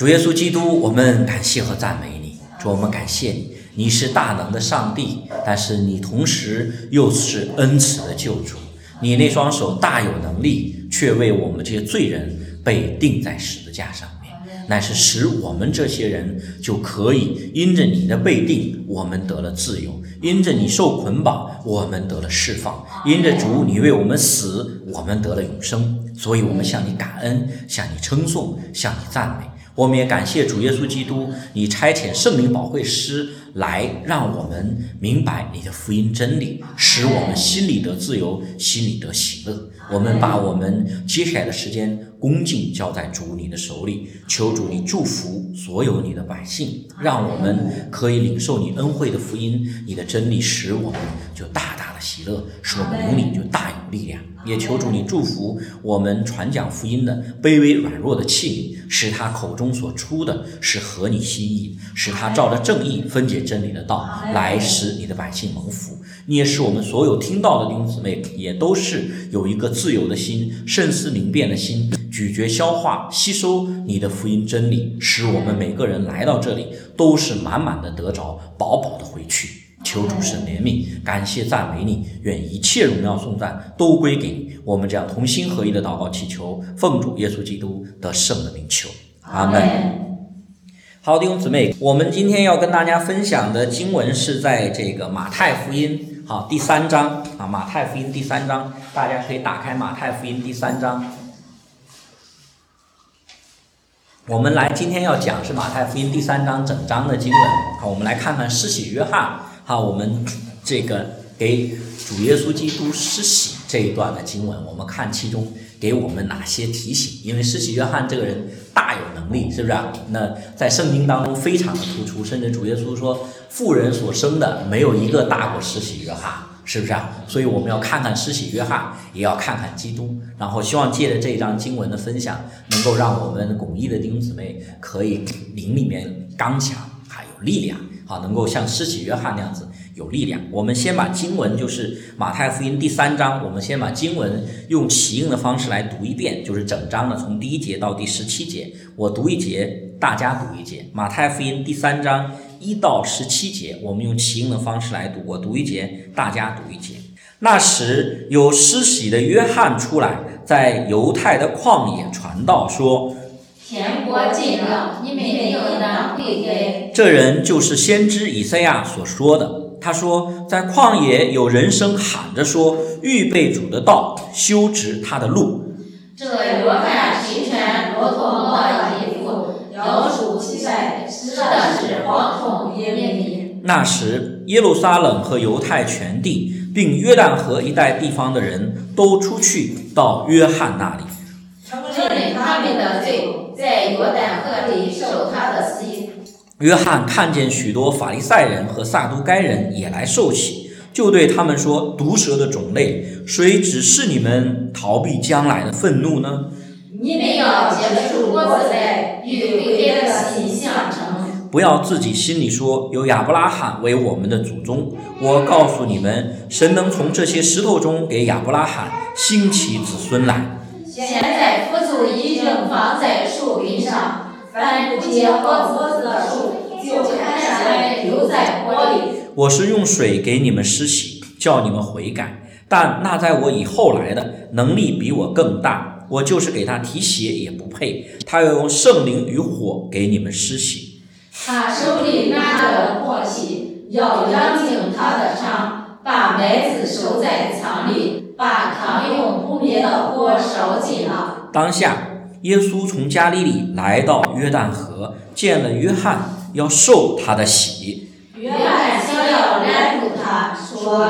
主耶稣基督，我们感谢和赞美你。主，我们感谢你，你是大能的上帝，但是你同时又是恩慈的救主。你那双手大有能力，却为我们这些罪人被钉在十字架上面，乃是使我们这些人就可以因着你的被钉，我们得了自由；因着你受捆绑，我们得了释放；因着主你为我们死，我们得了永生。所以，我们向你感恩，向你称颂，向你赞美。我们也感谢主耶稣基督，你差遣圣灵保惠师来，让我们明白你的福音真理，使我们心里得自由，心里得喜乐。我们把我们接下来的时间恭敬交在主你的手里，求主你祝福所有你的百姓，让我们可以领受你恩惠的福音，你的真理使我们就大大的喜乐，使我们灵里就大有力量。也求主你祝福我们传讲福音的卑微软弱的器皿，使他口中所出的是合你心意，使他照着正义分解真理的道，来使你的百姓蒙福。你也使我们所有听到的弟兄姊妹，也都是有一个自由的心、慎思明辨的心，咀嚼、消化、吸收你的福音真理，使我们每个人来到这里都是满满的得着，饱饱的回去。求主神怜悯，感谢赞美你，愿一切荣耀颂赞都归给你。我们这样同心合一的祷告祈求，奉主耶稣基督得圣的名求，阿门。好，弟兄姊妹，我们今天要跟大家分享的经文是在这个马太福音好第三章啊，马太福音第三章，大家可以打开马太福音第三章。我们来今天要讲是马太福音第三章整章的经文。好，我们来看看施洗约翰。好，我们这个给主耶稣基督施洗这一段的经文，我们看其中给我们哪些提醒？因为施洗约翰这个人大有能力，是不是啊？那在圣经当中非常的突出，甚至主耶稣说，妇人所生的没有一个大过施洗约翰，是不是啊？所以我们要看看施洗约翰，也要看看基督，然后希望借着这一章经文的分享，能够让我们巩义的弟兄姊妹可以灵里面刚强，还有力量。啊，能够像施洗约翰那样子有力量。我们先把经文，就是马太福音第三章，我们先把经文用起应的方式来读一遍，就是整章的从第一节到第十七节，我读一节，大家读一节。马太福音第三章一到十七节，我们用起应的方式来读，我读一节，大家读一节。那时有施洗的约翰出来，在犹太的旷野传道说。天国近了，你们应当悔改。这人就是先知以赛亚所说的。他说，在旷野有人声喊着说：“预备主的道，修直他的路。”这约翰身穿骆驼毛的衣服，腰束七塞，吃的是蝗虫野蜜。那时，耶路撒冷和犹太全地，并约旦河一带地方的人都出去到约翰那里。承认他们的罪，在约旦河里受他的洗。约翰看见许多法利赛人和撒都该人也来受洗，就对他们说：“毒蛇的种类，谁指示你们逃避将来的愤怒呢？你们要接受果子来，与别的心相称。不要自己心里说有亚伯拉罕为我们的祖宗。我告诉你们，神能从这些石头中给亚伯拉罕兴起子孙来。”现在佛祖已经放在树根上，凡不结好果子的树，就砍下来丢在火里。我是用水给你们施洗，叫你们悔改。但那在我以后来的，能力比我更大，我就是给他提鞋也不配。他要用圣灵与火给你们施洗。他手里拿着火器，要扬净他的场，把麦子收在仓里。把糠用不灭的火烧尽了。当下，耶稣从加利利来到约旦河，见了约翰，要受他的洗。约翰想要拦住他，说：“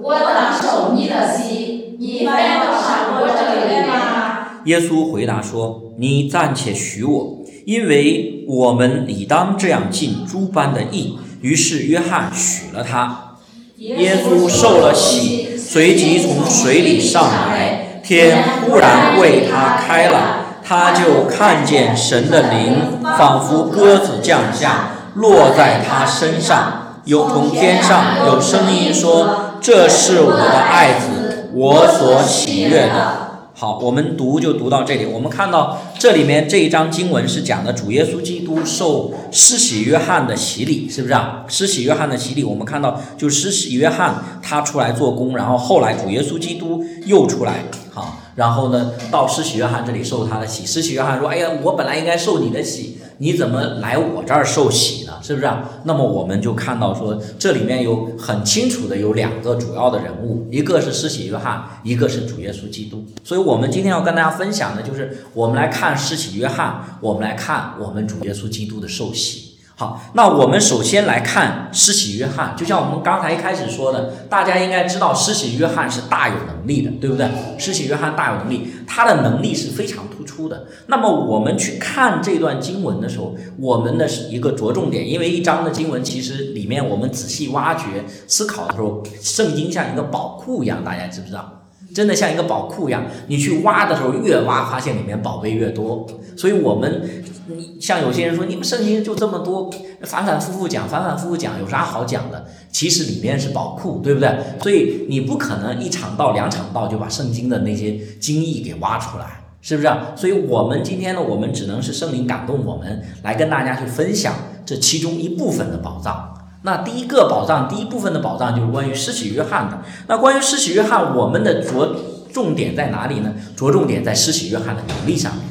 我当受你的洗，你反要上我这里吗？”耶稣回答说：“你暂且许我，因为我们理当这样尽诸般的义。”于是约翰许了他。耶稣受了洗。随即从水里上来，天忽然为他开了，他就看见神的灵仿佛鸽子降下，落在他身上，又从天上有声音说：“这是我的爱子，我所喜悦的。”好，我们读就读到这里。我们看到这里面这一章经文是讲的主耶稣基督受施洗约翰的洗礼，是不是啊？施洗约翰的洗礼，我们看到就施洗约翰他出来做工，然后后来主耶稣基督又出来，好，然后呢到施洗约翰这里受他的洗。施洗约翰说：“哎呀，我本来应该受你的洗，你怎么来我这儿受洗呢？是不是啊？”那么我们就看到说，这里面有很清楚的有两个主要的人物，一个是施洗约翰，一个是主耶稣基督。所以。我们今天要跟大家分享的就是，我们来看施洗约翰，我们来看我们主耶稣基督的受洗。好，那我们首先来看施洗约翰，就像我们刚才一开始说的，大家应该知道施洗约翰是大有能力的，对不对？施洗约翰大有能力，他的能力是非常突出的。那么我们去看这段经文的时候，我们的一个着重点，因为一章的经文其实里面我们仔细挖掘思考的时候，圣经像一个宝库一样，大家知不知道？真的像一个宝库一样，你去挖的时候，越挖发现里面宝贝越多。所以，我们你像有些人说，你们圣经就这么多，反反复复讲，反反复复讲，有啥好讲的？其实里面是宝库，对不对？所以你不可能一场道、两场道就把圣经的那些精义给挖出来，是不是？所以我们今天呢，我们只能是圣灵感动我们，来跟大家去分享这其中一部分的宝藏。那第一个宝藏，第一部分的宝藏就是关于施洗约翰的。那关于施洗约翰，我们的着重点在哪里呢？着重点在施洗约翰的能力上面。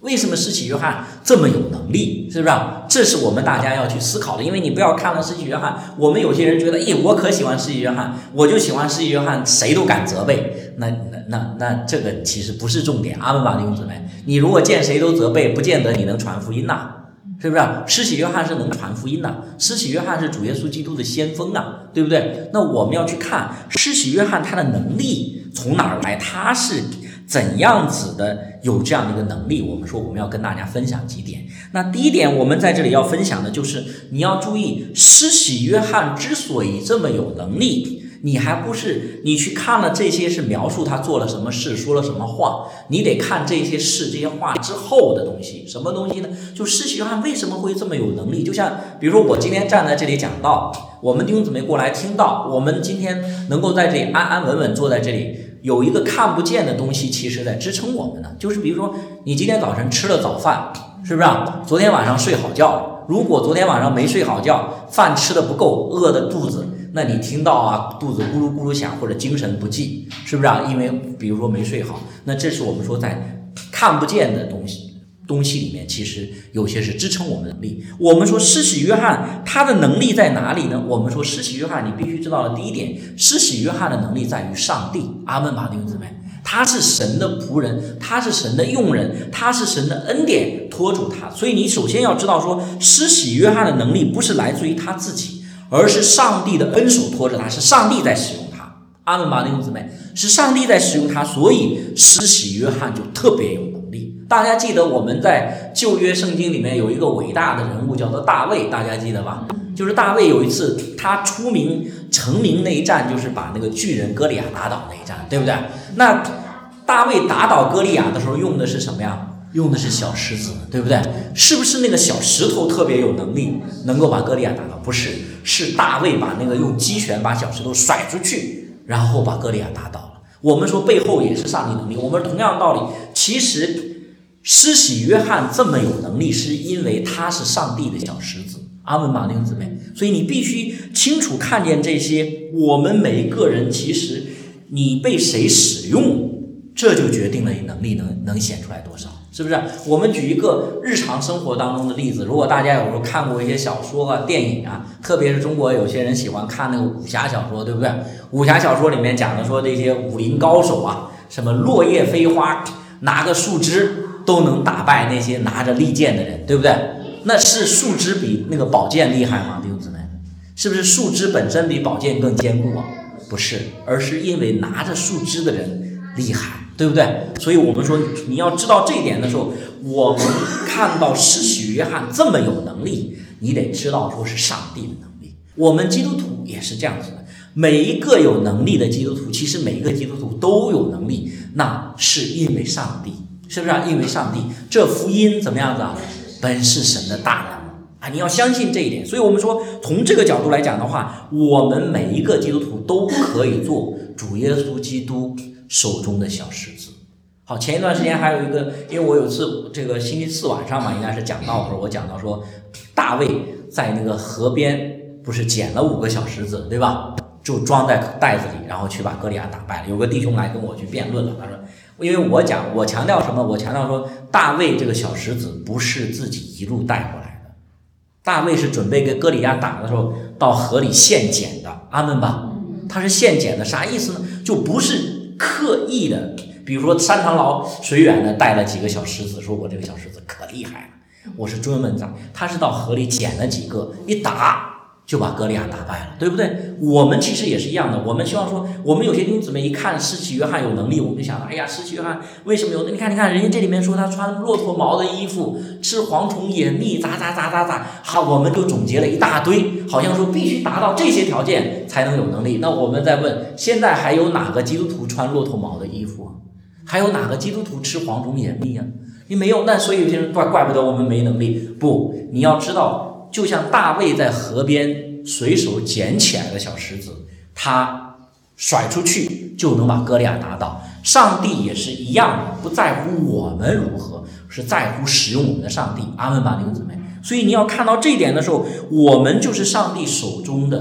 为什么施洗约翰这么有能力？是不是？这是我们大家要去思考的。因为你不要看了施洗约翰，我们有些人觉得，咦，我可喜欢施洗约翰，我就喜欢施洗约翰，谁都敢责备。那那那那，这个其实不是重点。阿门吧，弟兄姊妹，你如果见谁都责备，不见得你能传福音呐。是不是？施洗约翰是能传福音的，施洗约翰是主耶稣基督的先锋啊，对不对？那我们要去看施洗约翰他的能力从哪儿来，他是怎样子的有这样的一个能力？我们说我们要跟大家分享几点。那第一点，我们在这里要分享的就是你要注意，施洗约翰之所以这么有能力。你还不是你去看了这些是描述他做了什么事，说了什么话？你得看这些事、这些话之后的东西，什么东西呢？就施洗约翰为什么会这么有能力？就像比如说我今天站在这里讲道，我们弟兄姊妹过来听到，我们今天能够在这里安安稳稳坐在这里，有一个看不见的东西，其实在支撑我们呢。就是比如说你今天早晨吃了早饭，是不是？啊昨天晚上睡好觉了。如果昨天晚上没睡好觉，饭吃的不够，饿的肚子。那你听到啊，肚子咕噜咕噜响，或者精神不济，是不是啊？因为比如说没睡好，那这是我们说在看不见的东西东西里面，其实有些是支撑我们能力。我们说施洗约翰他的能力在哪里呢？我们说施洗约翰，你必须知道的第一点，施洗约翰的能力在于上帝。阿门吧，弟兄姊妹，他是神的仆人，他是神的用人，他是神的恩典托住他。所以你首先要知道说，施洗约翰的能力不是来自于他自己。而是上帝的恩手托着他，是上帝在使用他。阿门吧，弟兄姊妹，是上帝在使用他，所以施洗约翰就特别有能力。大家记得我们在旧约圣经里面有一个伟大的人物叫做大卫，大家记得吧？就是大卫有一次他出名成名那一战，就是把那个巨人歌利亚打倒那一战，对不对？那大卫打倒歌利亚的时候用的是什么呀？用的是小石子，对不对？是不是那个小石头特别有能力，能够把歌利亚打倒？不是，是大卫把那个用击拳把小石头甩出去，然后把歌利亚打倒了。我们说背后也是上帝能力。我们同样道理，其实施洗约翰这么有能力，是因为他是上帝的小石子。阿门，马丁姊妹。所以你必须清楚看见这些。我们每一个人，其实你被谁使用，这就决定了你能力能能显出来多少。是不是？我们举一个日常生活当中的例子。如果大家有时候看过一些小说啊、电影啊，特别是中国有些人喜欢看那个武侠小说，对不对？武侠小说里面讲的说这些武林高手啊，什么落叶飞花，拿个树枝都能打败那些拿着利剑的人，对不对？那是树枝比那个宝剑厉害吗？弟兄姊妹，是不是树枝本身比宝剑更坚固啊？不是，而是因为拿着树枝的人厉害。对不对？所以我们说，你要知道这一点的时候，我们看到施洗约翰这么有能力，你得知道说是上帝的能力。我们基督徒也是这样子的，每一个有能力的基督徒，其实每一个基督徒都有能力，那是因为上帝，是不是？啊？因为上帝，这福音怎么样子啊？本是神的大能啊！你要相信这一点。所以我们说，从这个角度来讲的话，我们每一个基督徒都可以做主耶稣基督。手中的小石子，好，前一段时间还有一个，因为我有次这个星期四晚上嘛，应该是讲到的时候，我讲到说，大卫在那个河边不是捡了五个小石子，对吧？就装在袋子里，然后去把哥利亚打败了。有个弟兄来跟我去辩论了，他说，因为我讲我强调什么？我强调说，大卫这个小石子不是自己一路带过来的，大卫是准备跟哥利亚打的时候到河里现捡的，阿门吧？他是现捡的，啥意思呢？就不是刻意的。比如说山长老水远的带了几个小狮子，说我这个小狮子可厉害了，我是专门在。他是到河里捡了几个，一打就把歌利亚打败了，对不对？我们其实也是一样的，我们希望说，我们有些弟兄姊妹一看施洗约翰有能力，我们就想到，哎呀，施洗约翰为什么有？你看，你看，人家这里面说他穿骆驼毛的衣服，吃蝗虫野蜜，咋咋咋咋咋，好，我们就总结了一大堆，好像说必须达到这些条件才能有能力。那我们再问，现在还有哪个基督徒穿骆驼毛的衣服？还有哪个基督徒吃蝗虫野蜜呀？你没有，那所以有些人怪怪不得我们没能力。不，你要知道，就像大卫在河边随手捡起来的小石子，他甩出去就能把哥利亚打倒。上帝也是一样的，不在乎我们如何，是在乎使用我们的上帝。阿门吧，弟兄姊妹。所以你要看到这一点的时候，我们就是上帝手中的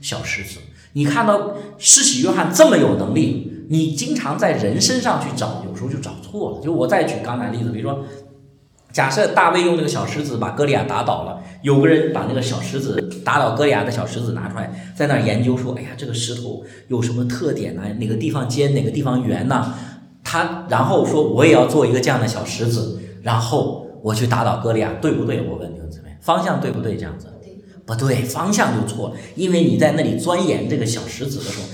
小石子。你看到施洗约翰这么有能力。你经常在人身上去找，有时候就找错了。就我再举刚才例子，比如说，假设大卫用那个小石子把歌利亚打倒了，有个人把那个小石子打倒歌利亚的小石子拿出来，在那儿研究说：“哎呀，这个石头有什么特点呢？哪个地方尖，哪个地方圆呢？”他然后说：“我也要做一个这样的小石子，然后我去打倒歌利亚，对不对？”我问你们姊妹，方向对不对？这样子不对，方向就错了，因为你在那里钻研这个小石子的时候。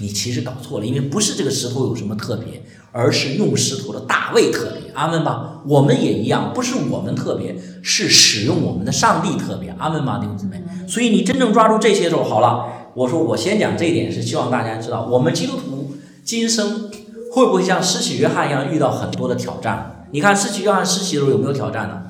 你其实搞错了，因为不是这个石头有什么特别，而是用石头的大卫特别。阿门吧，我们也一样，不是我们特别，是使用我们的上帝特别。阿门吧，弟兄姊妹。所以你真正抓住这些时候，好了，我说我先讲这一点，是希望大家知道，我们基督徒今生会不会像施洗约翰一样遇到很多的挑战？你看施洗约翰施洗的时候有没有挑战呢？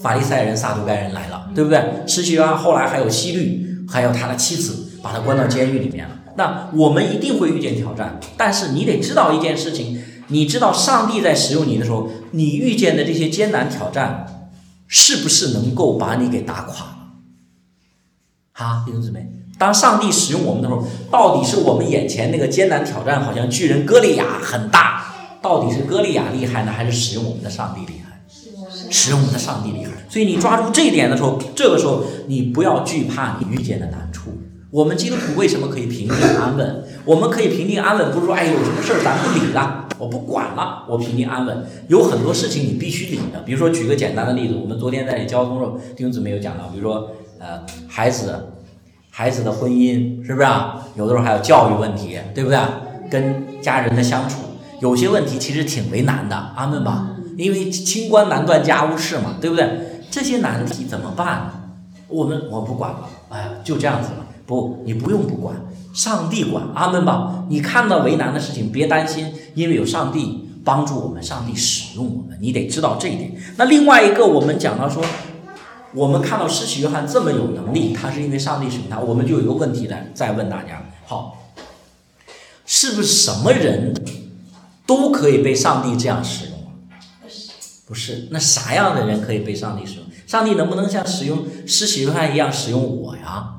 法利赛人、撒都该人来了，对不对？施洗约翰后来还有希律，还有他的妻子，把他关到监狱里面了。那我们一定会遇见挑战，但是你得知道一件事情，你知道上帝在使用你的时候，你遇见的这些艰难挑战，是不是能够把你给打垮了？好，弟兄姊妹，当上帝使用我们的时候，到底是我们眼前那个艰难挑战，好像巨人歌利亚很大，到底是歌利亚厉害呢，还是使用我们的上帝厉害？使用我们的上帝厉害。所以你抓住这一点的时候，这个时候你不要惧怕你遇见的难处。我们基督徒为什么可以平静安稳？我们可以平静安稳，不是说哎有什么事儿咱不理了，我不管了，我平静安稳。有很多事情你必须理的，比如说举个简单的例子，我们昨天在交通时弟兄姊妹有讲到，比如说呃孩子，孩子的婚姻是不是啊？有的时候还有教育问题，对不对？跟家人的相处，有些问题其实挺为难的，安稳吧？因为清官难断家务事嘛，对不对？这些难题怎么办？我们我不管了，哎呀，就这样子了。不，你不用不管，上帝管，阿门吧。你看到为难的事情，别担心，因为有上帝帮助我们，上帝使用我们，你得知道这一点。那另外一个，我们讲到说，我们看到施洗约翰这么有能力，他是因为上帝使用他，我们就有一个问题来再问大家：好，是不是什么人都可以被上帝这样使用？不是，不是。那啥样的人可以被上帝使用？上帝能不能像使用施洗约翰一样使用我呀？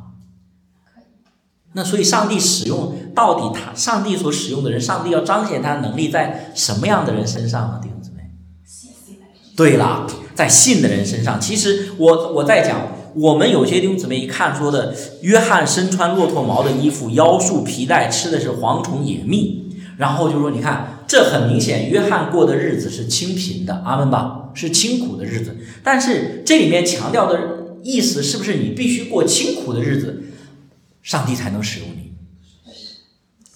那所以，上帝使用到底他上帝所使用的人，上帝要彰显他的能力在什么样的人身上呢？弟兄姊妹，对了，在信的人身上。其实我我在讲，我们有些弟兄姊妹一看说的，约翰身穿骆驼毛的衣服，腰束皮带，吃的是蝗虫野蜜，然后就说，你看这很明显，约翰过的日子是清贫的，阿门吧，是清苦的日子。但是这里面强调的意思，是不是你必须过清苦的日子？上帝才能使用你，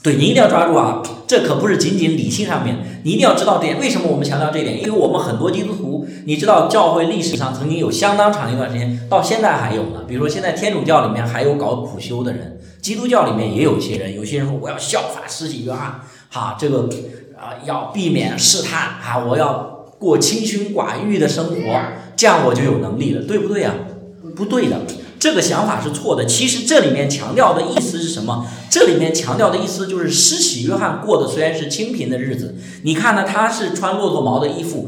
对你一定要抓住啊！这可不是仅仅理性上面，你一定要知道这点。为什么我们强调这一点？因为我们很多基督徒，你知道教会历史上曾经有相当长一段时间，到现在还有呢。比如说现在天主教里面还有搞苦修的人，基督教里面也有一些人，有些人说我要效法施洗约翰，哈，这个啊要避免试探啊，我要过清心寡欲的生活，这样我就有能力了，对不对呀？不对的。这个想法是错的。其实这里面强调的意思是什么？这里面强调的意思就是施洗约翰过的虽然是清贫的日子，你看呢，他是穿骆驼毛的衣服，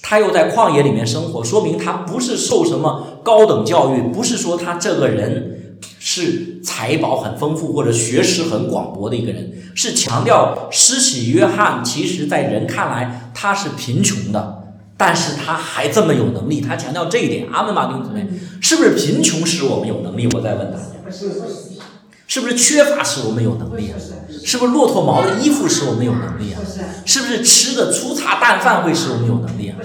他又在旷野里面生活，说明他不是受什么高等教育，不是说他这个人是财宝很丰富或者学识很广博的一个人，是强调施洗约翰其实在人看来他是贫穷的。但是他还这么有能力，他强调这一点。阿门，马丁姊妹，是不是贫穷使我们有能力？我再问大家，是不是缺乏使我们有能力啊？是不是骆驼毛的衣服使我们有能力啊？是不是吃的粗茶淡饭会使我们有能力啊？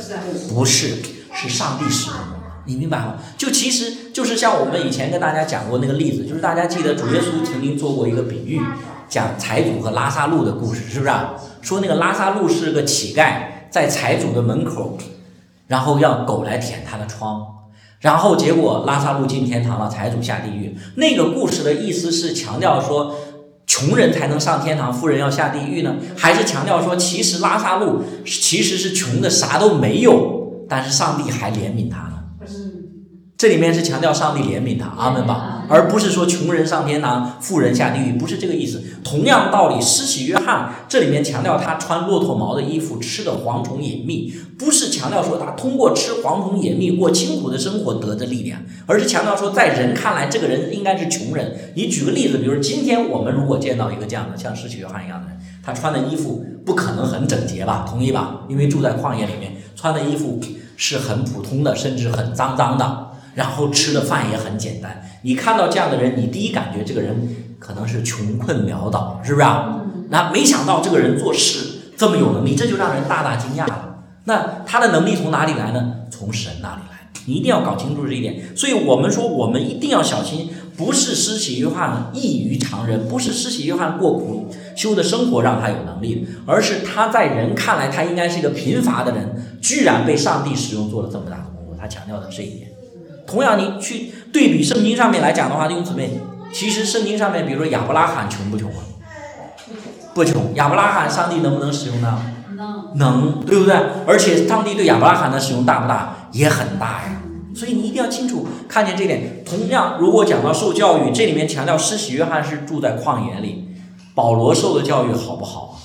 不是，是上帝使我们。你明白吗？就其实就是像我们以前跟大家讲过那个例子，就是大家记得主耶稣曾经做过一个比喻，讲财主和拉萨路的故事，是不是？啊说那个拉萨路是个乞丐。在财主的门口，然后让狗来舔他的窗，然后结果拉萨路进天堂了，财主下地狱。那个故事的意思是强调说，穷人才能上天堂，富人要下地狱呢？还是强调说，其实拉萨路其实是穷的啥都没有，但是上帝还怜悯他呢？这里面是强调上帝怜悯他，阿门吧，而不是说穷人上天堂，富人下地狱，不是这个意思。同样道理，施洗约翰这里面强调他穿骆驼毛的衣服，吃的蝗虫野蜜，不是强调说他通过吃蝗虫野蜜过清苦的生活得的力量，而是强调说在人看来，这个人应该是穷人。你举个例子，比如今天我们如果见到一个这样的像施洗约翰一样的人，他穿的衣服不可能很整洁吧？同意吧？因为住在旷野里面，穿的衣服是很普通的，甚至很脏脏的。然后吃的饭也很简单，你看到这样的人，你第一感觉这个人可能是穷困潦倒，是不是啊？那没想到这个人做事这么有能力，这就让人大大惊讶了。那他的能力从哪里来呢？从神那里来，你一定要搞清楚这一点。所以我们说，我们一定要小心，不是施洗约翰异于常人，不是施洗约翰过苦修的生活让他有能力，而是他在人看来他应该是一个贫乏的人，居然被上帝使用做了这么大的工作。他强调的这一点。同样，你去对比圣经上面来讲的话，弟兄姊妹，其实圣经上面，比如说亚伯拉罕穷不穷啊？不穷。亚伯拉罕，上帝能不能使用呢？能，能，对不对？而且上帝对亚伯拉罕的使用大不大？也很大呀。所以你一定要清楚看见这点。同样，如果讲到受教育，这里面强调施洗约翰是住在旷野里，保罗受的教育好不好？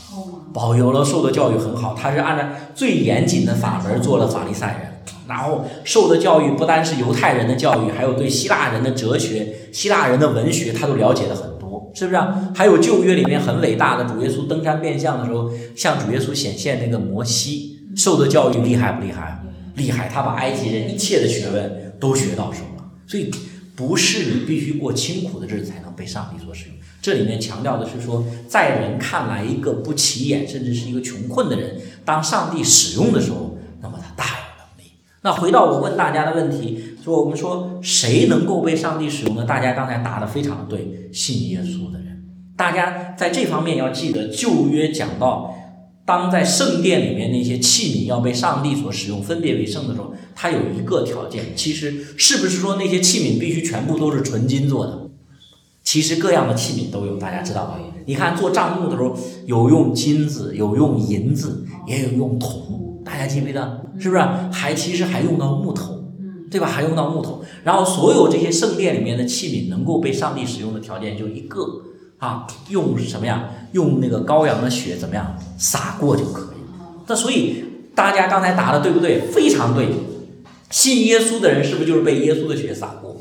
保罗受的教育很好，他是按照最严谨的法门做了法利赛人。然后受的教育不单是犹太人的教育，还有对希腊人的哲学、希腊人的文学，他都了解的很多，是不是？还有旧约里面很伟大的主耶稣登山变相的时候，向主耶稣显现那个摩西，受的教育厉害不厉害？厉害，他把埃及人一切的学问都学到手了。所以不是你必须过清苦的日子才能被上帝所使用。这里面强调的是说，在人看来一个不起眼，甚至是一个穷困的人，当上帝使用的时候，那回到我问大家的问题，说我们说谁能够被上帝使用呢？大家刚才答的非常对，信耶稣的人。大家在这方面要记得，旧约讲到，当在圣殿里面那些器皿要被上帝所使用，分别为圣的时候，它有一个条件。其实是不是说那些器皿必须全部都是纯金做的？其实各样的器皿都有，大家知道吧？你看做账目的时候，有用金子，有用银子，也有用铜。大家记不记得？是不是还其实还用到木头，对吧？还用到木头。然后所有这些圣殿里面的器皿能够被上帝使用的条件就一个啊，用什么呀？用那个羔羊的血怎么样洒过就可以。那所以大家刚才答的对不对？非常对。信耶稣的人是不是就是被耶稣的血洒过？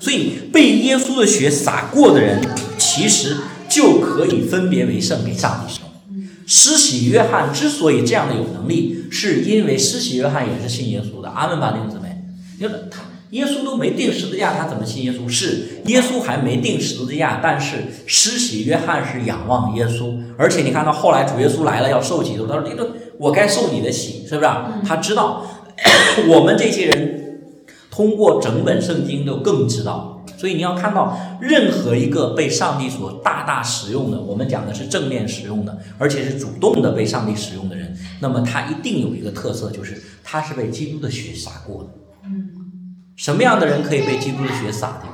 所以被耶稣的血洒过的人，其实就可以分别为圣，给上帝。施洗约翰之所以这样的有能力，是因为施洗约翰也是信耶稣的。阿门吧，弟兄姊妹。你说他耶稣都没定十字架，他怎么信耶稣？是耶稣还没定十字架，但是施洗约翰是仰望耶稣。而且你看到后来主耶稣来了要受洗的时候，他说：“这个我该受你的洗，是不是？”他知道 我们这些人通过整本圣经都更知道。所以你要看到任何一个被上帝所大大使用的，我们讲的是正面使用的，而且是主动的被上帝使用的人，那么他一定有一个特色，就是他是被基督的血洒过的。嗯，什么样的人可以被基督的血洒的？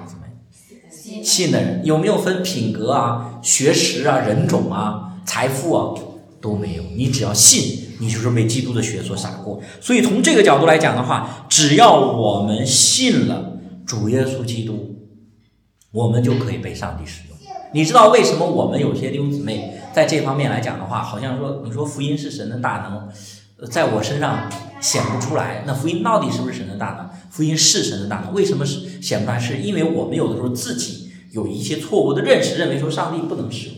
信的人有没有分品格啊、学识啊、人种啊、财富啊都没有？你只要信，你就是被基督的血所洒过。所以从这个角度来讲的话，只要我们信了主耶稣基督。我们就可以被上帝使用。你知道为什么我们有些弟兄姊妹在这方面来讲的话，好像说你说福音是神的大能，在我身上显不出来。那福音到底是不是神的大能？福音是神的大能，为什么是显不出来？是因为我们有的时候自己有一些错误的认识，认为说上帝不能使用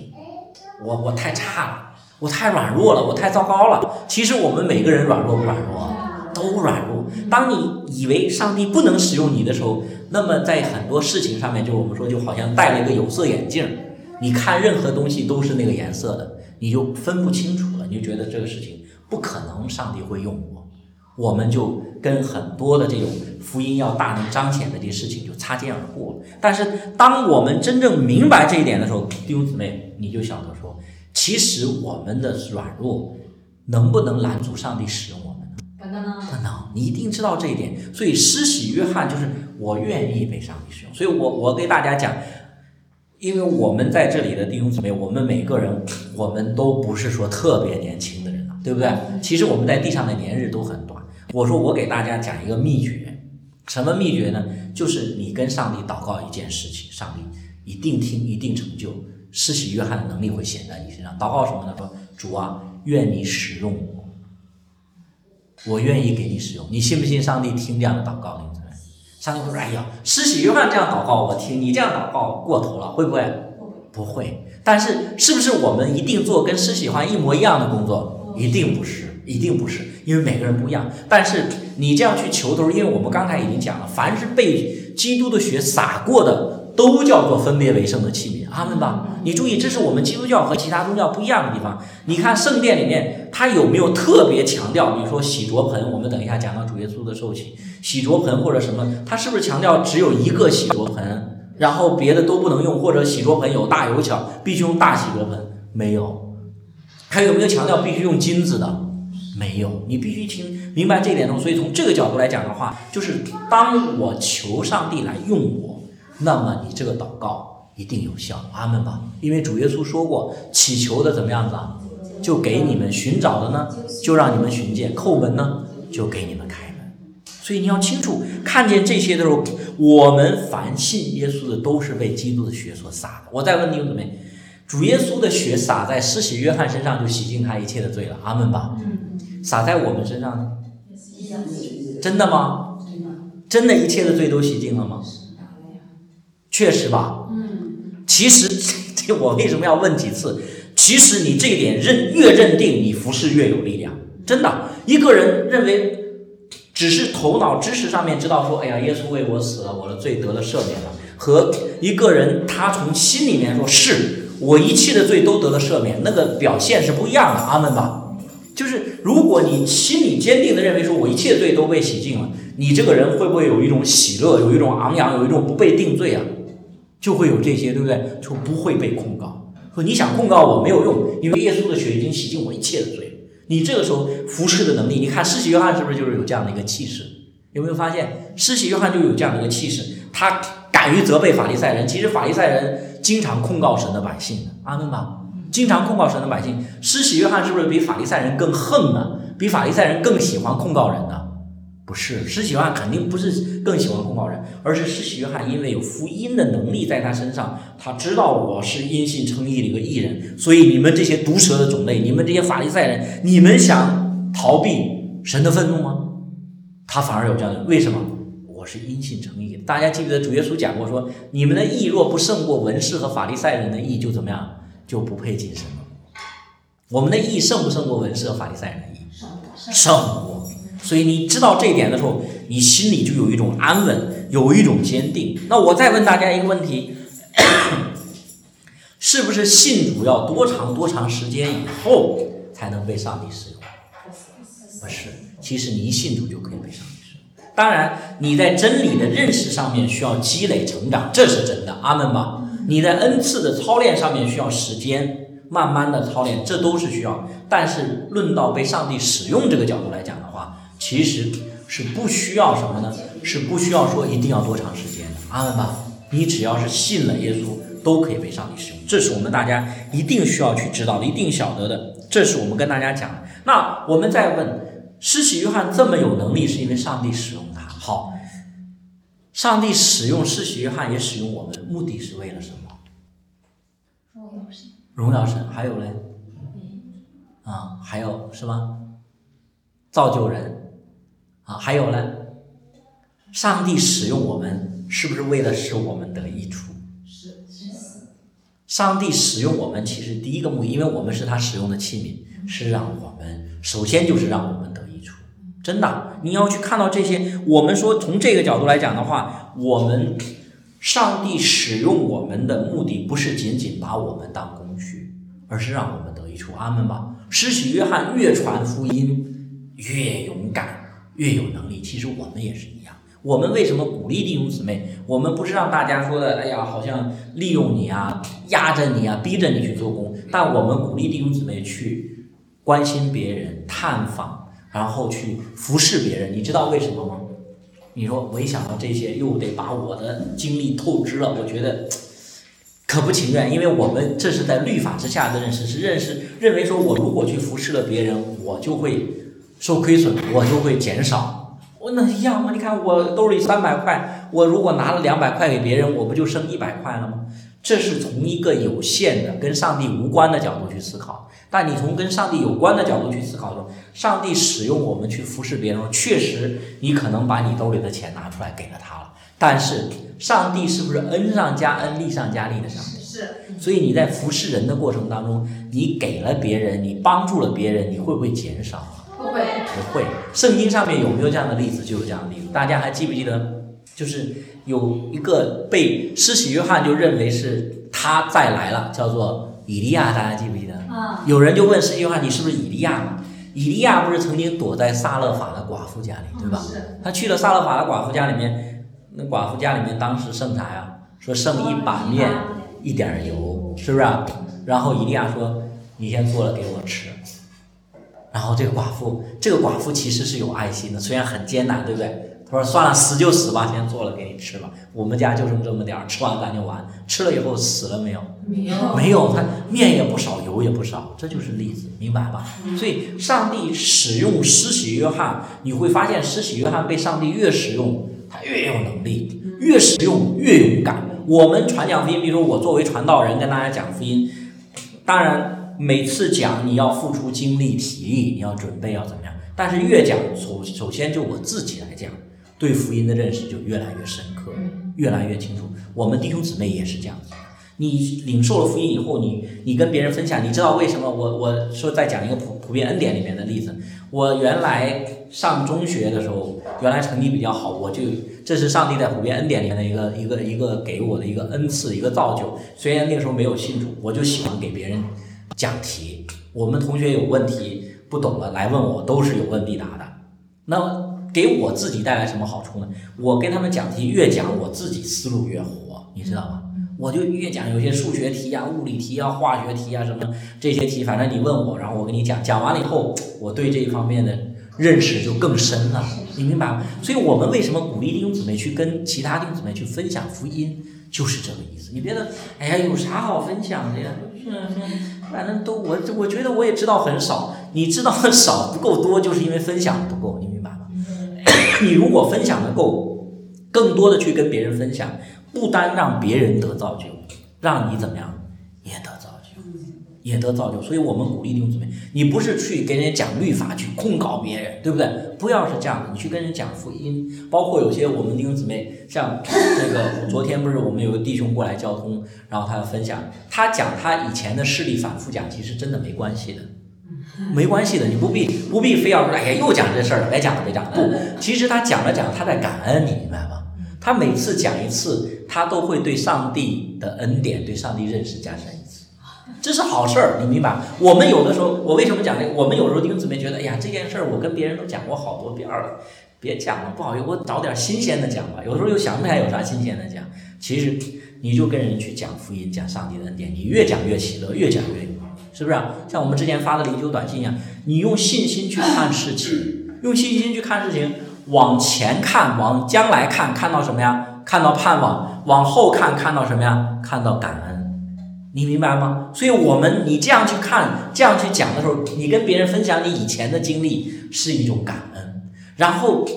我，我太差了，我太软弱了，我太糟糕了。其实我们每个人软弱不软弱？都软。当你以为上帝不能使用你的时候，那么在很多事情上面，就我们说，就好像戴了一个有色眼镜，你看任何东西都是那个颜色的，你就分不清楚了，你就觉得这个事情不可能，上帝会用我。我们就跟很多的这种福音要大能彰显的这些事情就擦肩而过。但是当我们真正明白这一点的时候，弟兄姊妹，你就晓得说，其实我们的软弱能不能拦阻上帝使用我？不能，你一定知道这一点。所以施洗约翰就是我愿意被上帝使用。所以我我给大家讲，因为我们在这里的弟兄姊妹，我们每个人我们都不是说特别年轻的人了，对不对？其实我们在地上的年日都很短。我说我给大家讲一个秘诀，什么秘诀呢？就是你跟上帝祷告一件事情，上帝一定听，一定成就。施洗约翰的能力会显在你身上。祷告什么呢？说主啊，愿你使用我。我愿意给你使用，你信不信上帝听这样的祷告？上帝会说：“哎呀，施洗约翰这样祷告我听，你这样祷告过头了，会不会？不会。但是，是不是我们一定做跟施洗约翰一模一样的工作？一定不是，一定不是，因为每个人不一样。但是你这样去求都是因为我们刚才已经讲了，凡是被基督的血洒过的。”都叫做分别为圣的器皿，阿门吧。你注意，这是我们基督教和其他宗教不一样的地方。你看圣殿里面，它有没有特别强调？比如说洗濯盆，我们等一下讲到主耶稣的受洗，洗濯盆或者什么，它是不是强调只有一个洗濯盆，然后别的都不能用？或者洗濯盆有大有小，必须用大洗濯盆？没有。还有没有强调必须用金子的？没有。你必须听明白这一点所以从这个角度来讲的话，就是当我求上帝来用我。那么你这个祷告一定有效，阿门吧？因为主耶稣说过，祈求的怎么样子啊，就给你们；寻找的呢，就让你们寻见；叩门呢，就给你们开门。所以你要清楚，看见这些的时候，我们凡信耶稣的，都是被基督的血所洒的。我再问你们，主耶稣的血洒在施洗约翰身上，就洗净他一切的罪了，阿门吧？洒在我们身上呢？真的吗？真的一切的罪都洗净了吗？确实吧，嗯，其实 这我为什么要问几次？其实你这一点认越认定，你服侍越有力量。真的，一个人认为只是头脑知识上面知道说，哎呀，耶稣为我死了，我的罪得了赦免了，和一个人他从心里面说是我一切的罪都得了赦免，那个表现是不一样的。阿门吧。就是如果你心里坚定的认为说我一切罪都被洗净了，你这个人会不会有一种喜乐，有一种昂扬，有一种不被定罪啊？就会有这些，对不对？就不会被控告。说你想控告我没有用，因为耶稣的血已经洗净我一切的罪。你这个时候服侍的能力，你看施洗约翰是不是就是有这样的一个气势？有没有发现施洗约翰就有这样的一个气势？他敢于责备法利赛人。其实法利赛人经常控告神的百姓的，阿门吧？经常控告神的百姓。施洗约翰是不是比法利赛人更横呢？比法利赛人更喜欢控告人呢？不是施洗约翰肯定不是更喜欢控告人，而是施洗约翰因为有福音的能力在他身上，他知道我是因信称义的一个艺人，所以你们这些毒蛇的种类，你们这些法利赛人，你们想逃避神的愤怒吗？他反而有这样的，为什么？我是因信称义。大家记不记得主耶稣讲过说，你们的义若不胜过文士和法利赛人的义，就怎么样？就不配进神了。我们的义胜不胜过文士和法利赛人的义？胜过。所以你知道这一点的时候，你心里就有一种安稳，有一种坚定。那我再问大家一个问题：是不是信主要多长多长时间以后才能被上帝使用？不是，其实你一信主就可以被上帝使用。当然，你在真理的认识上面需要积累成长，这是真的。阿门吧。你在恩赐的操练上面需要时间，慢慢的操练，这都是需要。但是论到被上帝使用这个角度来讲的话，其实是不需要什么呢？是不需要说一定要多长时间的，阿门吧。你只要是信了耶稣，都可以被上帝使用。这是我们大家一定需要去知道的，一定晓得的。这是我们跟大家讲的。那我们再问，施洗约翰这么有能力，是因为上帝使用他。好，上帝使用施洗约翰，也使用我们，目的是为了什么？荣耀神。荣耀神。还有嘞？啊，还有是吗？造就人。啊，还有呢？上帝使用我们，是不是为了使我们得益处？是是。上帝使用我们，其实第一个目的，因为我们是他使用的器皿，是让我们首先就是让我们得益处。真的，你要去看到这些。我们说从这个角度来讲的话，我们上帝使用我们的目的不是仅仅把我们当工具，而是让我们得益处。阿门吧。施洗约翰越传福音越勇敢，越有能力。其实我们也是一样。我们为什么鼓励弟兄姊妹？我们不是让大家说的，哎呀，好像利用你啊，压着你啊，逼着你去做工。但我们鼓励弟兄姊妹去关心别人、探访。然后去服侍别人，你知道为什么吗？你说我一想到这些，又得把我的精力透支了，我觉得可不情愿，因为我们这是在律法之下的认识，是认识认为说我如果去服侍了别人，我就会受亏损，我就会减少。我那一样吗？你看我兜里三百块，我如果拿了两百块给别人，我不就剩一百块了吗？这是从一个有限的、跟上帝无关的角度去思考。但你从跟上帝有关的角度去思考说，上帝使用我们去服侍别人，确实你可能把你兜里的钱拿出来给了他了。但是上帝是不是恩上加恩、利上加利的上帝？是。所以你在服侍人的过程当中，你给了别人，你帮助了别人，你会不会减少？不会。圣经上面有没有这样的例子？就有这样的例子。大家还记不记得？就是有一个被施洗约翰就认为是他再来了，叫做以利亚，大家记不记得？有人就问施洗约翰：“你是不是以利亚嘛？”以利亚不是曾经躲在撒勒法的寡妇家里，对吧？他去了撒勒法的寡妇家里面，那寡妇家里面当时剩啥呀？说剩一把面，一点油，是不是？然后以利亚说：“你先做了给我吃。”然后这个寡妇，这个寡妇其实是有爱心的，虽然很艰难，对不对？他说：“算了，死就死吧，先做了给你吃吧。我们家就剩这么点儿，吃完咱就完。吃了以后死了没有？没有，没有。他面也不少，油也不少，这就是例子，明白吧？所以上帝使用施洗约翰，你会发现施洗约翰被上帝越使用，他越有能力，越使用越勇敢。我们传讲福音，比如说我作为传道人跟大家讲福音，当然每次讲你要付出精力、体力，你要准备要怎么样？但是越讲，首首先就我自己来讲。”对福音的认识就越来越深刻，越来越清楚。我们弟兄姊妹也是这样子。你领受了福音以后，你你跟别人分享，你知道为什么？我我说再讲一个普普遍恩典里面的例子。我原来上中学的时候，原来成绩比较好，我就这是上帝在普遍恩典里面的一个一个一个给我的一个恩赐，一个造就。虽然那个时候没有信主，我就喜欢给别人讲题。我们同学有问题不懂了来问我，都是有问必答的。那。给我自己带来什么好处呢？我跟他们讲题，越讲我自己思路越活，你知道吗？我就越讲有些数学题呀、物理题啊、化学题啊什么这些题，反正你问我，然后我跟你讲，讲完了以后，我对这一方面的认识就更深了，你明白吗？所以我们为什么鼓励弟兄姊妹去跟其他弟兄姊妹去分享福音，就是这个意思。你别的，哎呀，有啥好分享的呀？反正都我我觉得我也知道很少，你知道很少不够多，就是因为分享不够，你明白吗？你如果分享的够，更多的去跟别人分享，不单让别人得造就，让你怎么样也得造就，也得造就。所以我们鼓励弟兄姊妹，你不是去给人讲律法去控告别人，对不对？不要是这样的，你去跟人讲福音。包括有些我们弟兄姊妹，像 那个昨天不是我们有个弟兄过来交通，然后他分享，他讲他以前的事例，反复讲，其实真的没关系的。没关系的，你不必不必非要说，哎呀，又讲这事儿了，别讲了，别讲了。不，其实他讲了讲，他在感恩你，明白吗？他每次讲一次，他都会对上帝的恩典、对上帝认识加深这是好事儿，你明白？我们有的时候，我为什么讲这个？我们有时候弟兄姊妹觉得，哎呀，这件事儿我跟别人都讲过好多遍了，别讲了，不好意思，我找点新鲜的讲吧。有时候又想不起来有啥新鲜的讲，其实你就跟人去讲福音，讲上帝的恩典，你越讲越喜乐，越讲越。是不是？像我们之前发的灵修短信一样，你用信心去看事情，用信心去看事情，往前看，往将来看，看到什么呀？看到盼望。往后看，看到什么呀？看到感恩。你明白吗？所以，我们你这样去看，这样去讲的时候，你跟别人分享你以前的经历是一种感恩，然后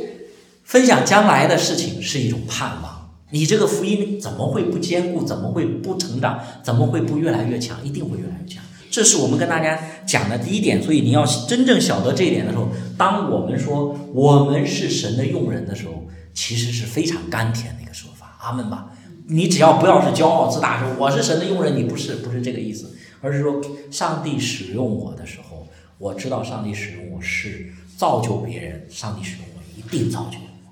分享将来的事情是一种盼望。你这个福音怎么会不坚固？怎么会不成长？怎么会不越来越强？一定会越来越强。这是我们跟大家讲的第一点。所以你要真正晓得这一点的时候，当我们说我们是神的用人的时候，其实是非常甘甜的一个说法。阿门吧。你只要不要是骄傲自大，说我是神的用人，你不是，不是这个意思，而是说上帝使用我的时候，我知道上帝使用我是造就别人，上帝使用我一定造就我，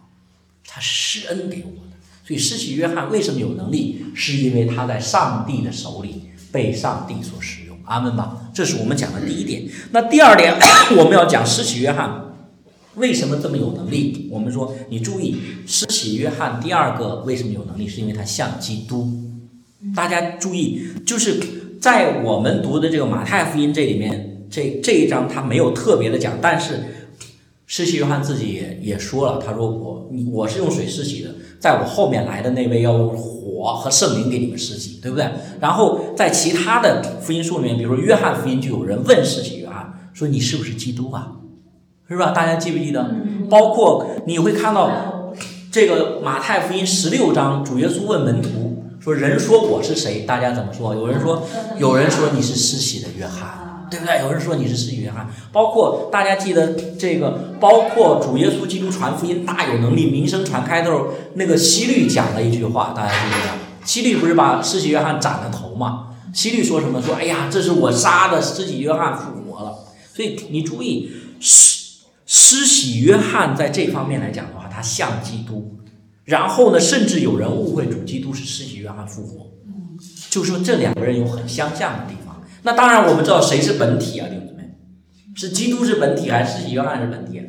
他施恩给我的。所以施洗约翰为什么有能力，是因为他在上帝的手里被上帝所使用。阿门吧。这是我们讲的第一点。那第二点，我们要讲施洗约翰。为什么这么有能力？我们说，你注意，施洗约翰第二个为什么有能力？是因为他像基督。大家注意，就是在我们读的这个马太福音这里面，这这一章他没有特别的讲，但是施洗约翰自己也也说了，他说我我是用水施洗的，在我后面来的那位要用火和圣灵给你们施洗，对不对？然后在其他的福音书里面，比如说约翰福音，就有人问施洗约翰说：“你是不是基督啊？”是吧？大家记不记得？包括你会看到这个马太福音十六章，主耶稣问门徒说：“人说我是谁？”大家怎么说？有人说，有人说你是施洗的约翰，对不对？有人说你是施洗约翰。包括大家记得这个，包括主耶稣基督传福音大有能力，名声传开的时候，那个希律讲了一句话，大家记不记得？希律不是把施洗约翰斩了头吗？希律说什么？说：“哎呀，这是我杀的，施洗约翰复活了。”所以你注意施。施洗约翰在这方面来讲的话，他像基督，然后呢，甚至有人误会主基督是施洗约翰复活，就说这两个人有很相像的地方。那当然，我们知道谁是本体啊，弟兄姊妹，是基督是本体还是施洗约翰是本体？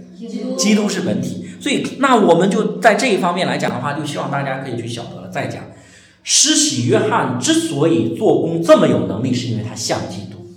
基督是本体。所以，那我们就在这一方面来讲的话，就希望大家可以去晓得了。再讲，施洗约翰之所以做工这么有能力，是因为他像基督，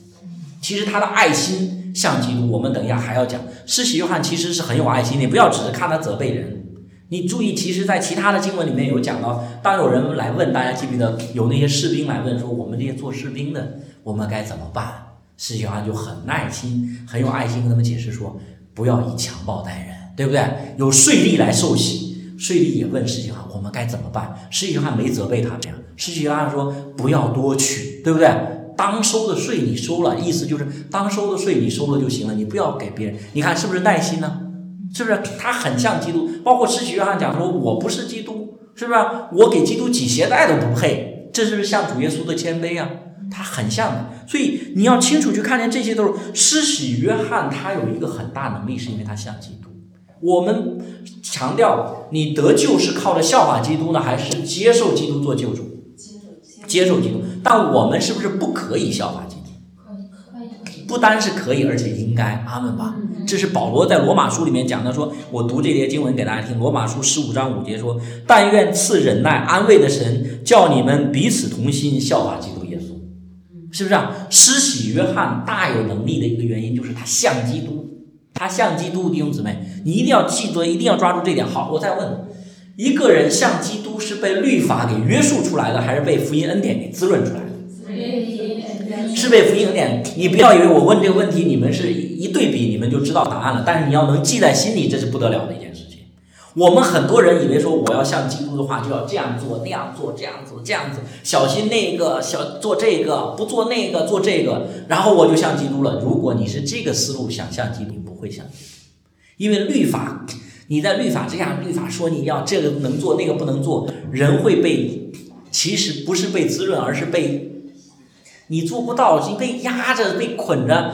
其实他的爱心。像基督，我们等一下还要讲。施洗约翰其实是很有爱心你，不要只是看他责备人。你注意，其实，在其他的经文里面有讲到，当有人来问，大家记不记得有那些士兵来问说，我们这些做士兵的，我们该怎么办？施洗约翰就很耐心、很有爱心跟他们解释说，不要以强暴待人，对不对？有税吏来受洗，税吏也问施洗约翰，我们该怎么办？施洗约翰没责备他们呀，施洗约翰说，不要多取，对不对？当收的税你收了，意思就是当收的税你收了就行了，你不要给别人。你看是不是耐心呢？是不是？他很像基督，包括施洗约翰讲说：“我不是基督，是不是？我给基督系鞋带都不配。”这是不是像主耶稣的谦卑啊？他很像的。所以你要清楚去看见这些都是施洗约翰，他有一个很大能力，是因为他像基督。我们强调，你得救是靠着效法基督呢，还是接受基督做救主？接受基督，但我们是不是不可以效法基督？可以，可以不单是可以，而且应该。阿门吧。这是保罗在罗马书里面讲的，说我读这节经文给大家听。罗马书十五章五节说：“但愿赐忍耐、安慰的神，叫你们彼此同心，效法基督耶稣。”是不是啊？施洗约翰大有能力的一个原因，就是他像基督，他像基督。弟兄姊妹，你一定要记住，一定要抓住这点。好，我再问。一个人像基督是被律法给约束出来的，还是被福音恩典给滋润出来的？是被福音恩典。你不要以为我问这个问题，你们是一对比，你们就知道答案了。但是你要能记在心里，这是不得了的一件事情。我们很多人以为说，我要像基督的话，就要这样做、那样做、这样做、这样子，小心那个，小做这个，不做那个，做这个，然后我就像基督了。如果你是这个思路想象基督，不会像，因为律法。你在律法之下，律法说你要这个能做那个不能做，人会被，其实不是被滋润，而是被你做不到，你被压着、被捆着。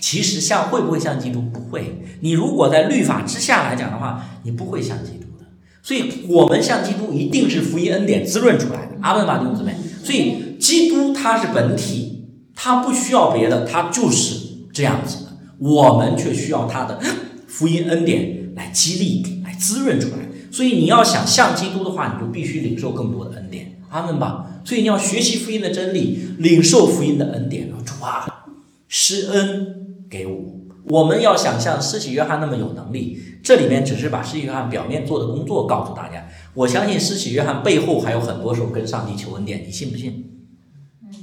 其实像会不会像基督？不会。你如果在律法之下来讲的话，你不会像基督的。所以我们像基督，一定是福音恩典滋润出来的。阿门吧，弟兄姊妹。所以基督他是本体，他不需要别的，他就是这样子的。我们却需要他的福音恩典。来激励，来滋润出来。所以你要想像基督的话，你就必须领受更多的恩典。阿门吧。所以你要学习福音的真理，领受福音的恩典。主啊，施恩给我。我们要想像施洗约翰那么有能力。这里面只是把施洗约翰表面做的工作告诉大家。我相信施洗约翰背后还有很多时候跟上帝求恩典，你信不信？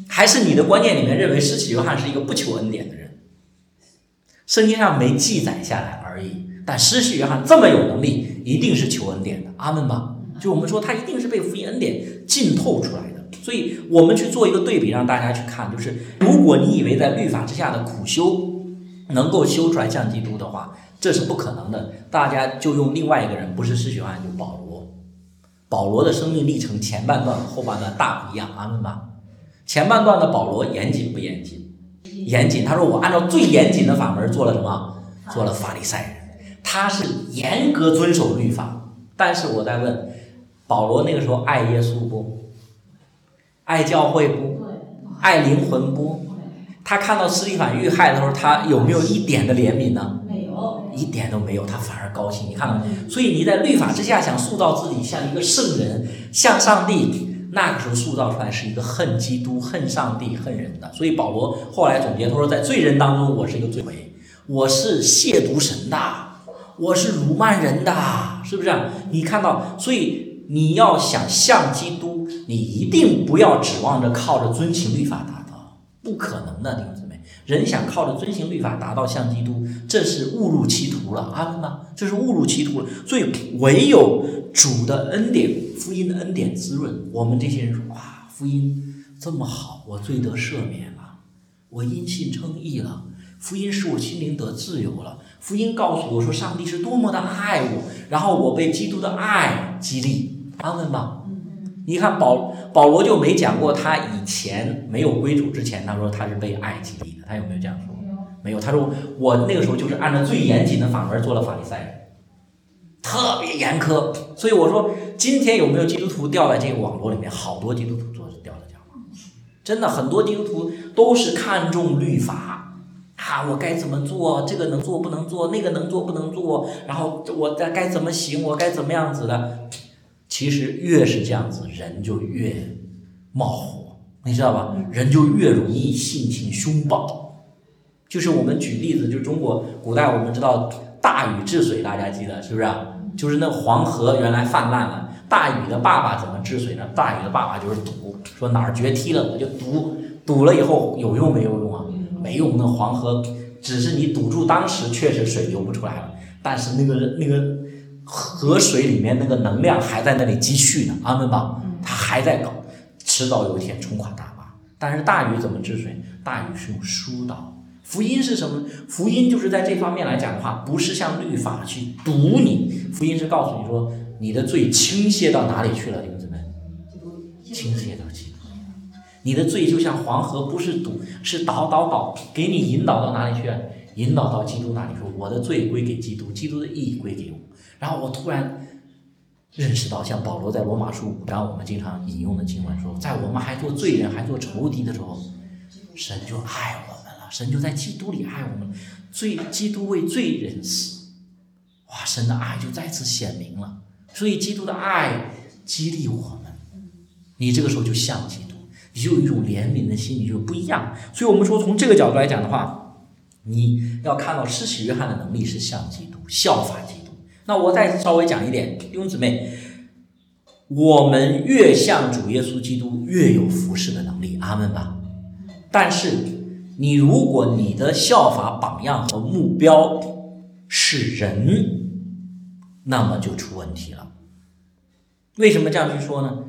还是你的观念里面认为施洗约翰是一个不求恩典的人？圣经上没记载下来而已。但施洗约翰这么有能力，一定是求恩典的。阿门吧。就我们说他一定是被福音恩典浸透出来的。所以我们去做一个对比，让大家去看，就是如果你以为在律法之下的苦修能够修出来像基督的话，这是不可能的。大家就用另外一个人，不是施洗约翰，就保罗。保罗的生命历程前半段和后半段大不一样，阿门吧。前半段的保罗严谨不严谨？严谨。他说我按照最严谨的法门做了什么？做了法利赛。他是严格遵守律法，但是我在问保罗那个时候爱耶稣不？爱教会不？爱灵魂不？他看到斯蒂凡遇害的时候，他有没有一点的怜悯呢？没有，一点都没有，他反而高兴。你看到所以你在律法之下想塑造自己像一个圣人，像上帝，那个时候塑造出来是一个恨基督、恨上帝、恨人的。所以保罗后来总结，他说在罪人当中，我是一个罪魁，我是亵渎神的，我是辱骂人的，是不是？你看到，所以你要想像基督。你一定不要指望着靠着遵行律法达到，不可能的，弟兄姊妹。人想靠着遵行律法达到像基督，这是误入歧途了，阿门吗？这是误入歧途了。所以唯有主的恩典、福音的恩典滋润我们这些人说：哇，福音这么好，我罪得赦免了，我因信称义了，福音使我心灵得自由了，福音告诉我说上帝是多么的爱我，然后我被基督的爱激励，阿门吧？你看保保罗就没讲过他以前没有归主之前，他说他是被爱激励的，他有没有这样说？没有，他说我那个时候就是按照最严谨的法门做了法利赛人，特别严苛。所以我说今天有没有基督徒掉在这个网络里面？好多基督徒做掉在这网，真的很多基督徒都是看重律法啊，我该怎么做？这个能做不能做？那个能做不能做？然后我该该怎么行？我该怎么样子的？其实越是这样子，人就越冒火，你知道吧？人就越容易性情凶暴。就是我们举例子，就中国古代我们知道大禹治水，大家记得是不是？就是那黄河原来泛滥了，大禹的爸爸怎么治水呢？大禹的爸爸就是堵，说哪儿决堤了我就堵，堵了以后有用没有用啊？没用，那黄河只是你堵住，当时确实水流不出来了，但是那个那个。河水里面那个能量还在那里积蓄呢，阿门吧，它还在搞，迟早有一天冲垮大坝。但是大禹怎么治水？大禹是用疏导。福音是什么？福音就是在这方面来讲的话，不是像律法去堵你，福音是告诉你说，你的罪倾泻到哪里去了，弟兄姊妹？倾泻到。你的罪就像黄河，不是堵，是导导导，给你引导到哪里去？引导到基督那里，说我的罪归给基督，基督的义归给我。然后我突然认识到，像保罗在罗马书五章我们经常引用的经文说，在我们还做罪人、还做仇敌的时候，神就爱我们了，神就在基督里爱我们，罪基督为罪人死，哇，神的爱就再次显明了。所以基督的爱激励我们，你这个时候就相信就有一种怜悯的心，理就不一样。所以我们说，从这个角度来讲的话，你要看到施洗约翰的能力是像基督，效法基督。那我再稍微讲一点，弟兄姊妹，我们越像主耶稣基督，越有服侍的能力，阿门吧。但是，你如果你的效法榜样和目标是人，那么就出问题了。为什么这样去说呢？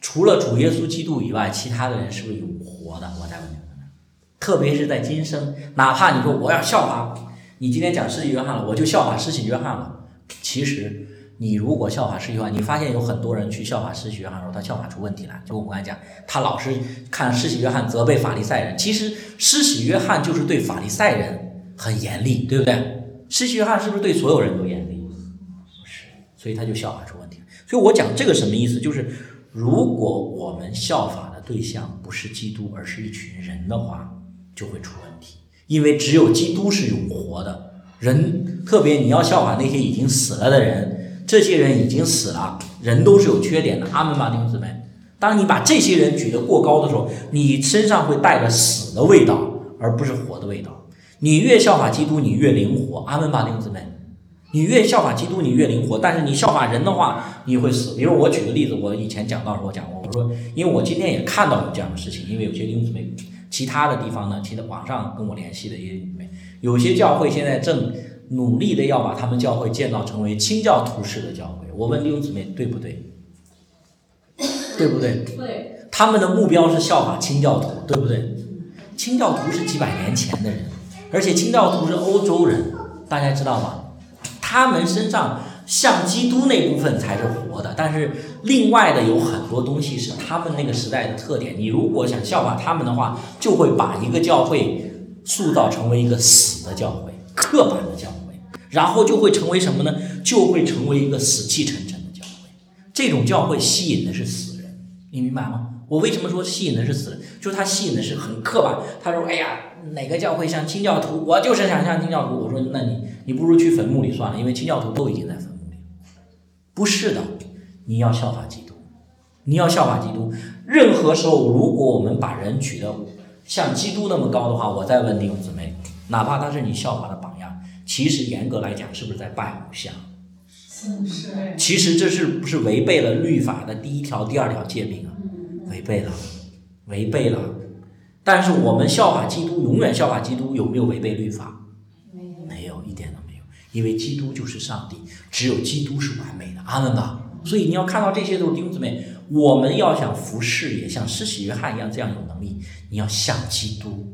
除了主耶稣基督以外，其他的人是不是永活的？我再问你们，特别是在今生，哪怕你说我要效法，你今天讲施洗约翰了，我就效法施洗约翰了。其实，你如果效法施洗约翰，你发现有很多人去效法施洗约翰的时候，他效法出问题来。就我们刚才讲，他老是看施洗约翰责备法利赛人。其实施洗约翰就是对法利赛人很严厉，对不对？施洗约翰是不是对所有人都严厉？不是，所以他就效法出问题。所以我讲这个什么意思？就是如果我们效法的对象不是基督，而是一群人的话，就会出问题。因为只有基督是永活的。人特别，你要效法那些已经死了的人，这些人已经死了，人都是有缺点的。阿门吧，弟兄姊妹。当你把这些人举得过高的时候，你身上会带着死的味道，而不是活的味道。你越效法基督，你越灵活。阿门吧，弟兄姊妹。你越效法基督，你越灵活。但是你效法人的话，你会死。比如我举个例子，我以前讲到时候讲过，我说，因为我今天也看到有这样的事情，因为有些弟兄姊妹，其他的地方呢，其实网上跟我联系的一些姊妹。有些教会现在正努力的要把他们教会建造成为清教徒式的教会。我问弟兄姊妹对不对？对不对？对。他们的目标是效法清教徒，对不对？清教徒是几百年前的人，而且清教徒是欧洲人，大家知道吗？他们身上像基督那部分才是活的，但是另外的有很多东西是他们那个时代的特点。你如果想效法他们的话，就会把一个教会塑造成为一个死的教会、刻板的教会，然后就会成为什么呢？就会成为一个死气沉沉的教会。这种教会吸引的是死人，你明白吗？我为什么说吸引的是死人？就是他吸引的是很刻板。他说：“哎呀，哪个教会像清教徒？我就是想像清教徒。”我说：“那你你不如去坟墓里算了，因为清教徒都已经在坟墓里。”不是的，你要效法基督，你要效法基督。任何时候，如果我们把人举得像基督那么高的话，我再问弟兄姊妹，哪怕他是你效法的榜样，其实严格来讲，是不是在拜偶像？是。其实这是不是违背了律法的第一条、第二条诫命啊？违背了，违背了，但是我们效法基督，永远效法基督，有没有违背律法？没有，一点都没有，因为基督就是上帝，只有基督是完美的，阿门吧。所以你要看到这些都是弟兄姊妹，我们要想服侍，也像施洗约翰一样这样有能力，你要像基督。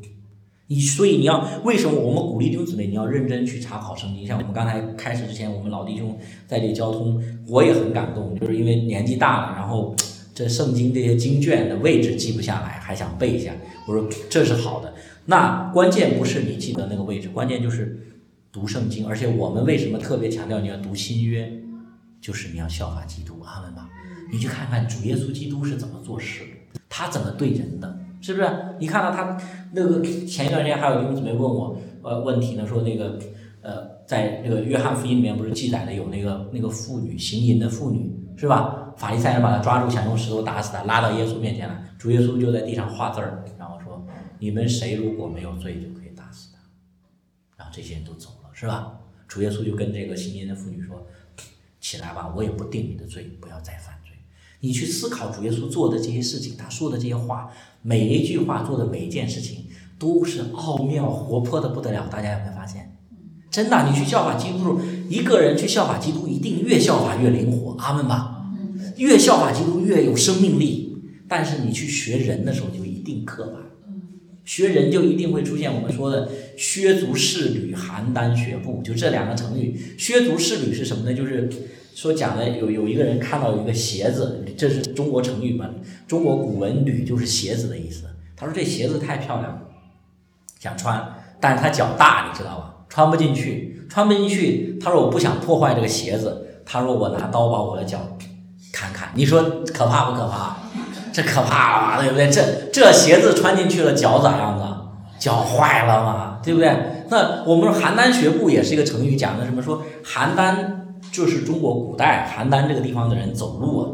你所以你要为什么我们鼓励弟兄姊妹，你要认真去查考圣经？像我们刚才开始之前，我们老弟兄在这里交通，我也很感动，就是因为年纪大了，然后。这圣经这些经卷的位置记不下来，还想背一下。我说这是好的。那关键不是你记得那个位置，关键就是读圣经。而且我们为什么特别强调你要读新约？就是你要效法基督，阿门吧。你去看看主耶稣基督是怎么做事，他怎么对人的，是不是？你看到他那个前一段时间还有弟兄姊妹问我呃问题呢，说那个在那个约翰福音里面不是记载的有那个那个妇女行淫的妇女是吧？法利赛人把她抓住，想用石头打死她，拉到耶稣面前来。主耶稣就在地上画字儿，然后说：“你们谁如果没有罪，就可以打死他。”然后这些人都走了，是吧？主耶稣就跟这个行淫的妇女说：“起来吧，我也不定你的罪，不要再犯罪。”你去思考主耶稣做的这些事情，他说的这些话，每一句话做的每一件事情，都是奥妙活泼的不得了。大家有没有发现？真的，你去效法基督，一个人去效法基督，一定越效法越灵活。阿门吧。越效法基督越有生命力，但是你去学人的时候就一定刻板，学人就一定会出现我们说的削足适履、邯郸学步，就这两个成语。削足适履是什么呢？就是说讲的有有一个人看到一个鞋子，这是中国成语嘛？中国古文履就是鞋子的意思。他说这鞋子太漂亮了，想穿，但是他脚大，你知道吧？穿不进去，穿不进去。他说我不想破坏这个鞋子，他说我拿刀把我的脚。砍砍，你说可怕不可怕？这可怕了嘛，对不对？这这鞋子穿进去了，脚咋样子？脚坏了嘛，对不对？那我们说邯郸学步也是一个成语，讲的什么？说邯郸就是中国古代邯郸这个地方的人走路啊，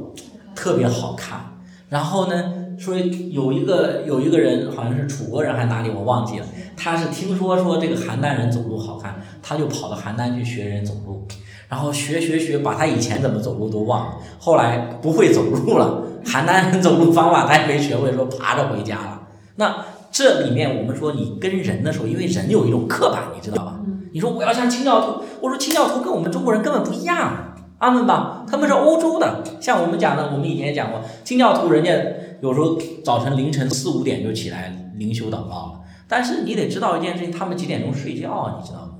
特别好看。然后呢，说有一个有一个人，好像是楚国人还是哪里，我忘记了。他是听说说这个邯郸人走路好看，他就跑到邯郸去学人走路。然后学学学，把他以前怎么走路都忘了。后来不会走路了，邯郸人走路方法他也没学会，说爬着回家了。那这里面我们说你跟人的时候，因为人有一种刻板，你知道吧？你说我要像清教徒，我说清教徒跟我们中国人根本不一样，阿门吧？他们是欧洲的，像我们讲的，我们以前也讲过，清教徒人家有时候早晨凌晨四五点就起来灵修祷告了。但是你得知道一件事情，他们几点钟睡觉，你知道吗？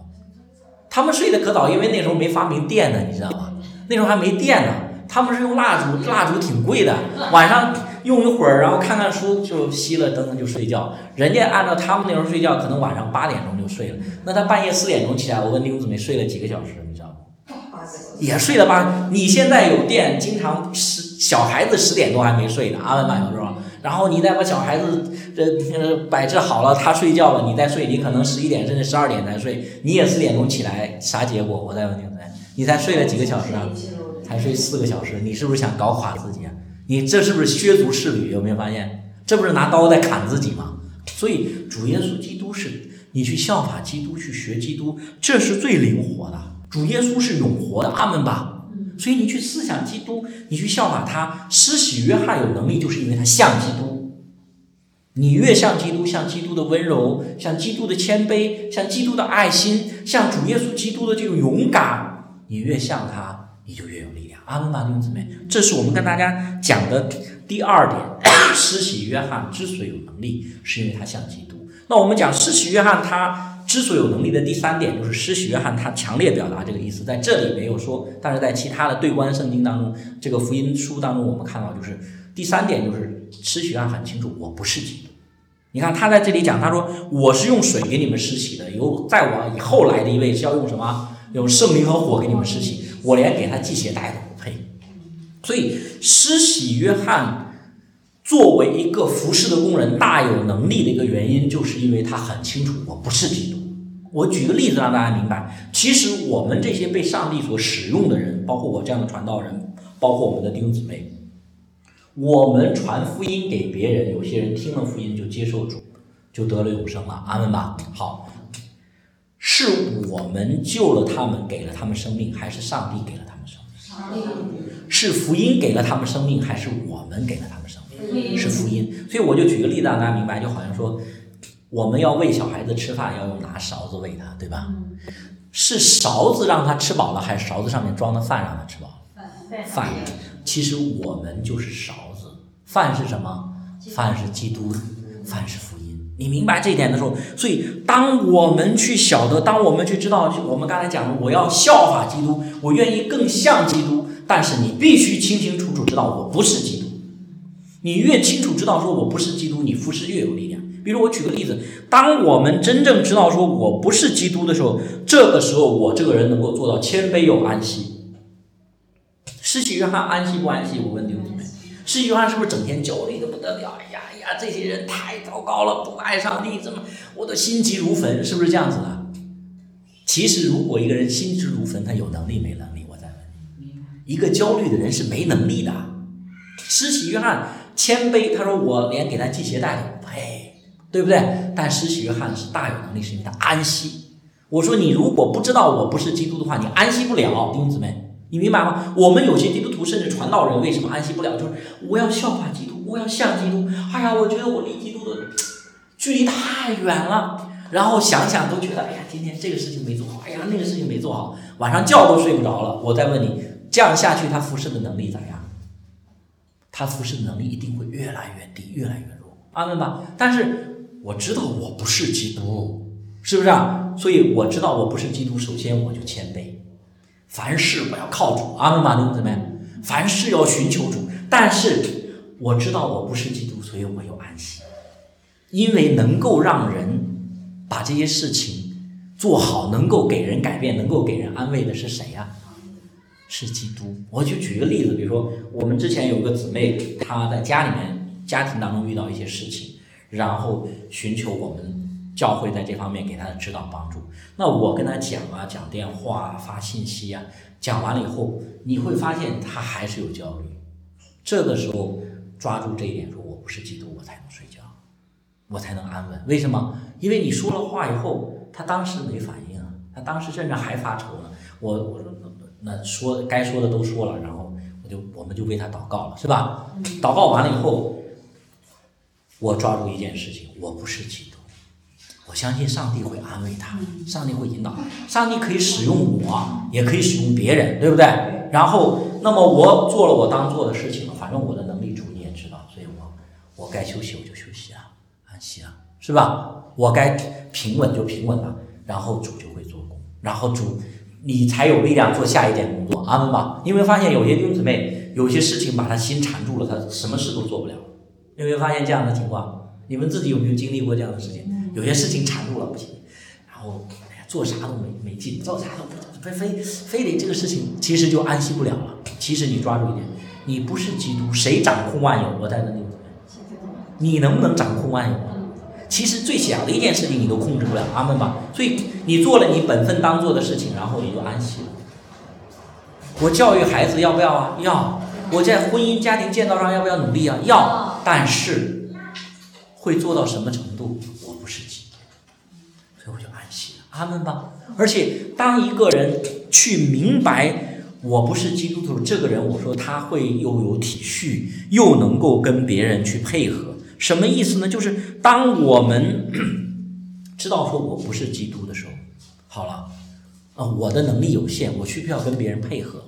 他们睡得可早，因为那时候没发明电呢，你知道吗？那时候还没电呢。他们是用蜡烛，蜡烛挺贵的。晚上用一会儿，然后看看书，就熄了灯就睡觉。人家按照他们那时候睡觉，可能晚上八点钟就睡了。那他半夜四点钟起来，我问弟兄姊妹睡了几个小时，你知道吗？也睡了八。你现在有电，经常十小孩子十点多还没睡呢，阿文满有时候。然后你再把小孩子这摆置好了，他睡觉了，你再睡，你可能十一点甚至十二点才睡，你也四点钟起来，啥结果？我再问你，你才睡了几个小时啊？才睡四个小时，你是不是想搞垮自己啊？你这是不是削足适履？有没有发现？这不是拿刀在砍自己吗？所以主耶稣基督是你去效法基督，去学基督，这是最灵活的。主耶稣是永活的，阿门吧。所以你去思想基督，你去效法他。施洗约翰有能力，就是因为他像基督。你越像基督，像基督的温柔，像基督的谦卑，像基督的爱心，像主耶稣基督的这种勇敢，你越像他，你就越有力量。阿门吧，弟兄姊妹，这是我们跟大家讲的第二点，施洗约翰之所以有能力，是因为他像基督。那我们讲施洗约翰他之所以有能力的第三点，就是施洗约翰他强烈表达这个意思，在这里没有说，但是在其他的对观圣经当中，这个福音书当中，我们看到就是第三点，就是施洗约翰很清楚，我不是基督。你看他在这里讲，他说我是用水给你们施洗的，有在我以后来的一位是要用什么？用圣灵和火给你们施洗，我连给他系鞋带都不配。所以施洗约翰。作为一个服侍的工人，大有能力的一个原因，就是因为他很清楚我不是基督。我举个例子让大家明白，其实我们这些被上帝所使用的人，包括我这样的传道人，包括我们的弟兄姊妹，我们传福音给别人，有些人听了福音就接受主，就得了永生了。阿门吧。好，是我们救了他们，给了他们生命，还是上帝给了他们生命？是福音给了他们生命，还是我们给了他们生命？是福音，所以我就举个例子让大家明白，就好像说，我们要喂小孩子吃饭，要用拿勺子喂他，对吧？是勺子让他吃饱了，还是勺子上面装的饭让他吃饱了？饭。其实我们就是勺子，饭是什么？饭是基督，饭是福音。你明白这一点的时候，所以当我们去晓得，当我们去知道，我们刚才讲的，我要效法基督，我愿意更像基督，但是你必须清清楚楚知道，我不是基督。你越清楚知道说我不是基督，你服侍越有力量。比如我举个例子，当我们真正知道说我不是基督的时候，这个时候我这个人能够做到谦卑又安息。施洗约翰安息不安息？我问弟兄姊妹，施洗约翰是不是整天焦虑的不得了？哎呀哎呀，这些人太糟糕了，不爱上帝，怎么我的心急如焚？是不是这样子的？其实，如果一个人心急如焚，他有能力没能力？我再问，一个焦虑的人是没能力的。施洗约翰。谦卑，他说我连给他系鞋带都不配，对不对？但施洗约翰是大有能力，是因为他安息。我说你如果不知道我不是基督的话，你安息不了，弟兄姊妹，你明白吗？我们有些基督徒甚至传道人为什么安息不了？就是我要效法基督，我要像基督。哎呀，我觉得我离基督的距离太远了，然后想想都觉得，哎呀，今天这个事情没做好，哎呀，那个事情没做好，晚上觉都睡不着了。我再问你，这样下去他服侍的能力咋样？他服侍能力一定会越来越低，越来越弱。阿门吧。但是我知道我不是基督，是不是啊？所以我知道我不是基督，首先我就谦卑，凡事我要靠主。阿门吧，弟兄姊妹，凡事要寻求主。但是我知道我不是基督，所以我有安息，因为能够让人把这些事情做好，能够给人改变，能够给人安慰的是谁呀？是基督，我就举个例子，比如说我们之前有个姊妹，她在家里面家庭当中遇到一些事情，然后寻求我们教会在这方面给他的指导帮助。那我跟他讲啊，讲电话、发信息啊，讲完了以后，你会发现他还是有焦虑。这个时候抓住这一点，说我不是基督，我才能睡觉，我才能安稳。为什么？因为你说了话以后，他当时没反应啊，他当时甚至还发愁呢。我我说。那说该说的都说了，然后我就我们就为他祷告了，是吧？祷告完了以后，我抓住一件事情，我不是基督，我相信上帝会安慰他，上帝会引导，上帝可以使用我，也可以使用别人，对不对？然后，那么我做了我当做的事情了，反正我的能力主你也知道，所以我我该休息我就休息啊，安息啊，是吧？我该平稳就平稳了，然后主就会做工，然后主。你才有力量做下一件工作，安稳吧。你有没有发现有些弟兄姊妹，有些事情把他心缠住了，他什么事都做不了。有没有发现这样的情况？你们自己有没有经历过这样的事情？有些事情缠住了不行，然后哎呀做啥都没没劲，做啥都不非非非得这个事情，其实就安息不了了。其实你抓住一点，你不是基督，谁掌控万有？我在问你，你能不能掌控万有？其实最小的一件事情你都控制不了，阿门吧。所以你做了你本分当做的事情，然后你就安息了。我教育孩子要不要啊？要。我在婚姻家庭建造上要不要努力啊？要。但是会做到什么程度？我不是基督，所以我就安息了，阿门吧。而且当一个人去明白我不是基督徒，这个人我说他会又有体恤，又能够跟别人去配合。什么意思呢？就是当我们 知道说我不是基督的时候，好了，啊，我的能力有限，我需不需要跟别人配合？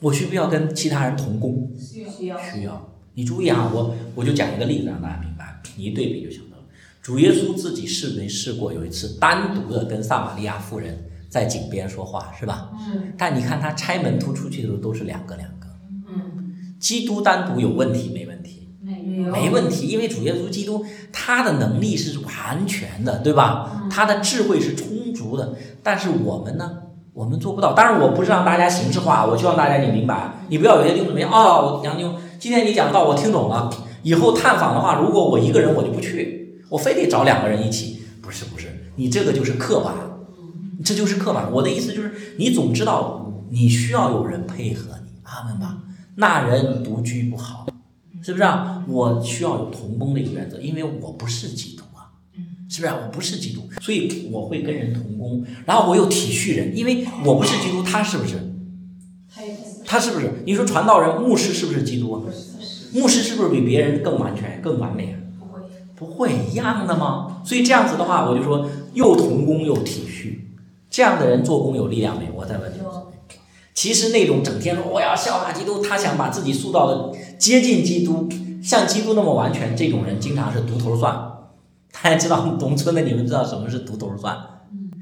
我需不需要跟其他人同工？需要。需要。你注意啊，我我就讲一个例子让大家明白，你一对比就晓得了。主耶稣自己试没试过有一次单独的跟撒玛利亚妇人在井边说话，是吧？嗯。但你看他拆门突出去的时候都是两个两个。嗯。基督单独有问题没问题？没有。没问题，因为主耶稣基督他的能力是完全的，对吧？他的智慧是充足的，但是我们呢？我们做不到。当然，我不是让大家形式化，我希望大家你明白，你不要有些弟兄姊妹哦，杨妞，今天你讲到我听懂了，以后探访的话，如果我一个人我就不去，我非得找两个人一起。不是不是，你这个就是刻板，这就是刻板。我的意思就是，你总知道你需要有人配合你，阿门吧？那人独居不好，是不是啊？我需要有同工的一个原则，因为我不是基督。是不是？我不是基督，所以我会跟人同工，然后我又体恤人，因为我不是基督，他是不是？他是不是？你说传道人、牧师是不是基督？牧师是不是比别人更完全、更完美？不会，不会一样的吗？所以这样子的话，我就说又同工又体恤，这样的人做工有力量没？我再问你，其实那种整天说我要效法基督，他想把自己塑造的接近基督，像基督那么完全，这种人经常是独头蒜。大家知道农村的，你们知道什么是独头蒜？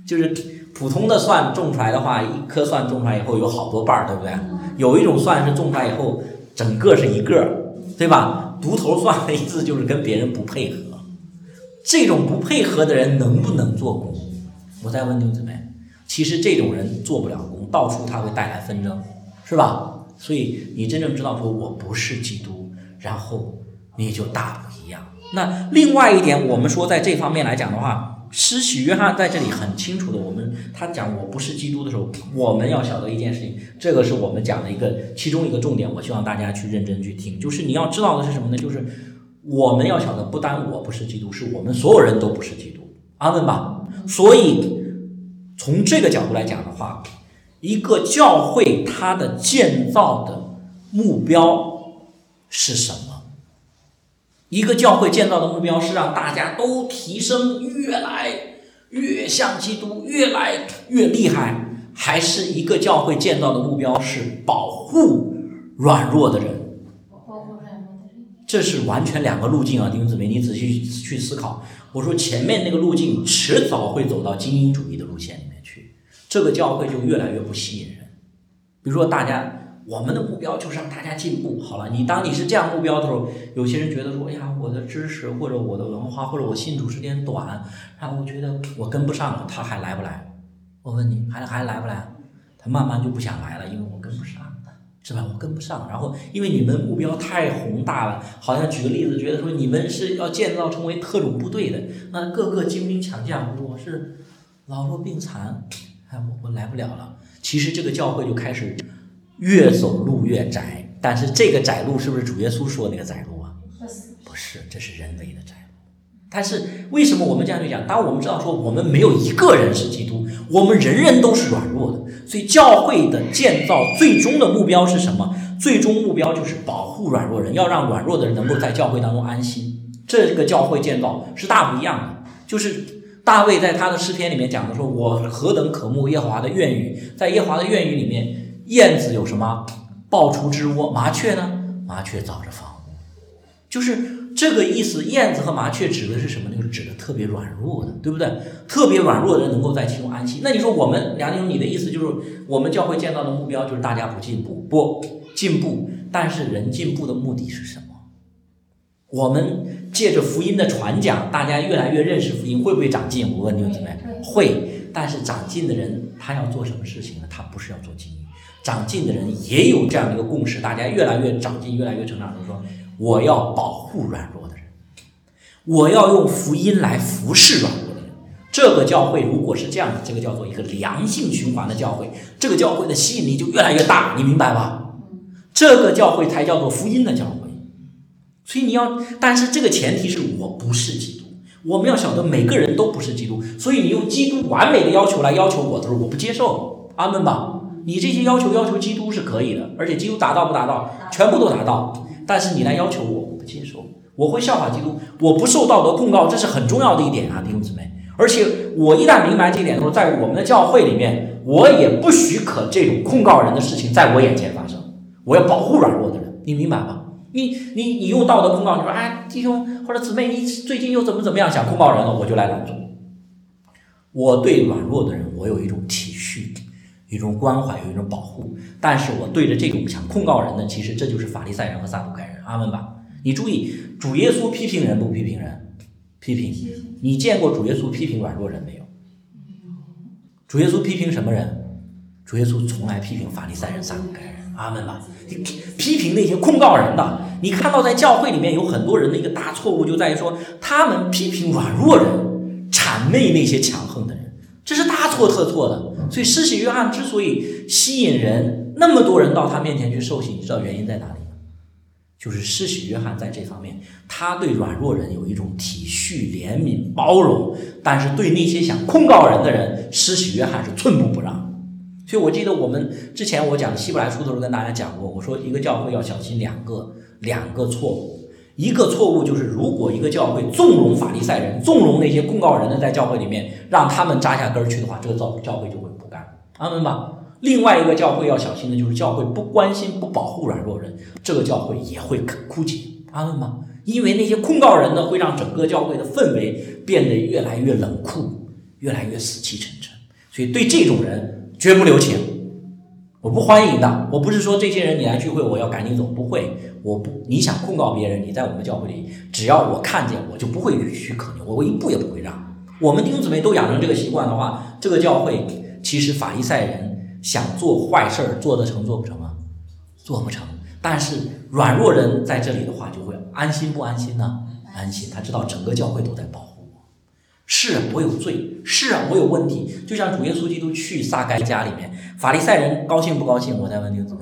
就是普通的蒜种出来的话，一颗蒜种出来以后有好多瓣儿，对不对？有一种蒜是种出来以后整个是一个，对吧？独头蒜的意思就是跟别人不配合。这种不配合的人能不能做工？我再问弟兄姊妹，其实这种人做不了工，到处他会带来纷争，是吧？所以你真正知道说我不是基督，然后你就大不一样。那另外一点，我们说在这方面来讲的话，施洗约翰在这里很清楚的，我们他讲我不是基督的时候，我们要晓得一件事情，这个是我们讲的一个其中一个重点，我希望大家去认真去听，就是你要知道的是什么呢？就是我们要晓得，不单我不是基督，是我们所有人都不是基督，阿门吧。所以从这个角度来讲的话，一个教会它的建造的目标是什么？一个教会建造的目标是让大家都提升，越来越像基督，越来越厉害，还是一个教会建造的目标是保护软弱的人？这是完全两个路径啊，弟兄姊妹，你仔细去思考。我说前面那个路径迟早会走到精英主义的路线里面去，这个教会就越来越不吸引人。比如说大家。我们的目标就是让大家进步。好了，你当你是这样目标的时候，有些人觉得说：“哎呀，我的知识或者我的文化或者我信主时间短，然后我觉得我跟不上，他还来不来？”我问你，还还来不来？他慢慢就不想来了，因为我跟不上，是吧？我跟不上。然后因为你们目标太宏大了，好像举个例子，觉得说你们是要建造成为特种部队的，那各个精兵强将，我是老弱病残，哎，我我来不了了。其实这个教会就开始。越走路越窄，但是这个窄路是不是主耶稣说那个窄路啊？不是，这是人为的窄路。但是为什么我们这样去讲？当我们知道说我们没有一个人是基督，我们人人都是软弱的，所以教会的建造最终的目标是什么？最终目标就是保护软弱人，要让软弱的人能够在教会当中安心。这个教会建造是大不一样的。就是大卫在他的诗篇里面讲的说：“我何等渴慕耶和华的愿语，在耶和华的愿语里面。”燕子有什么？爆出之窝。麻雀呢？麻雀凿着房。就是这个意思。燕子和麻雀指的是什么？就是指的特别软弱的，对不对？特别软弱的人能够在其中安息。那你说我们梁宁，你的意思就是我们教会见到的目标就是大家不进步，不进步。但是人进步的目的是什么？我们借着福音的传讲，大家越来越认识福音，会不会长进？我问你们怎么样？会。但是长进的人他要做什么事情呢？他不是要做精英。长进的人也有这样的一个共识，大家越来越长进，越来越成长。就是说，我要保护软弱的人，我要用福音来服侍软弱的人。这个教会如果是这样的，这个叫做一个良性循环的教会，这个教会的吸引力就越来越大，你明白吧？这个教会才叫做福音的教会。所以你要，但是这个前提是我不是基督，我们要晓得每个人都不是基督，所以你用基督完美的要求来要求我的时候，我不接受。阿门吧。你这些要求要求基督是可以的，而且基督达到不达到，全部都达到。但是你来要求我，我不接受。我会效法基督，我不受道德控告，这是很重要的一点啊，弟兄姊妹。而且我一旦明白这一点的时候，在我们的教会里面，我也不许可这种控告人的事情在我眼前发生。我要保护软弱的人，你明白吗？你你你用道德控告，你说哎，弟兄或者姊妹，你最近又怎么怎么样，想控告人了，我就来拦阻。我对软弱的人，我有一种体恤，一种关怀，有一种保护。但是我对着这种想控告人的，其实这就是法利赛人和撒都该人。阿门吧。你注意，主耶稣批评人不批评人？批评。你见过主耶稣批评软弱人没有？主耶稣批评什么人？主耶稣从来批评法利赛人、撒都该人。阿门吧。你批评那些控告人的。你看到在教会里面有很多人的一个大错误，就在于说他们批评软弱人，谄媚那些强横的人，这是大错特错的。所以施洗约翰之所以吸引人，那么多人到他面前去受洗，你知道原因在哪里吗？就是施洗约翰在这方面，他对软弱人有一种体恤、怜悯、包容，但是对那些想控告人的人，施洗约翰是寸步不让。所以我记得我们之前我讲希伯来书的时候跟大家讲过，我说一个教会要小心两个两个错误，一个错误就是如果一个教会纵容法利赛人，纵容那些控告人的在教会里面，让他们扎下根儿去的话，这个教教会就会不干。阿门吧。另外一个教会要小心的就是教会不关心不保护软弱人，这个教会也会枯竭。阿门吗？因为那些控告人呢，会让整个教会的氛围变得越来越冷酷，越来越死气沉沉。所以对这种人绝不留情，我不欢迎的。我不是说这些人你来聚会我要赶紧走，不会。我不你想控告别人，你在我们教会里，只要我看见，我就不会允许可牛，我一步也不会让。我们弟兄姊妹都养成这个习惯的话，这个教会其实法利赛人。想做坏事儿，做得成做不成啊？做不成。但是软弱人在这里的话，就会安心不安心呢？安心。他知道整个教会都在保护我。是啊，我有罪。是啊，我有问题。就像主耶稣基督去撒该家里面，法利赛人高兴不高兴？我在问弟兄姊妹，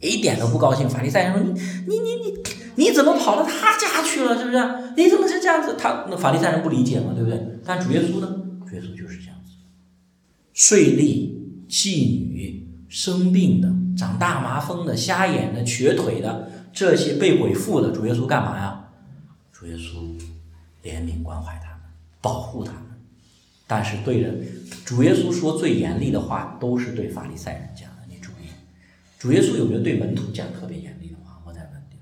一点都不高兴。法利赛人说：“你你你你你怎么跑到他家去了？是不是？你怎么是这样子？”他那法利赛人不理解嘛，对不对？但主耶稣呢？主耶稣就是这样子。税吏。妓女、生病的、长大麻风的、瞎眼的、瘸腿的，这些被鬼附的，主耶稣干嘛呀？主耶稣怜悯关怀他们，保护他们。但是对人，主耶稣说最严厉的话，都是对法利赛人讲。主耶稣有没有对门徒讲特别严厉的话？我在问你，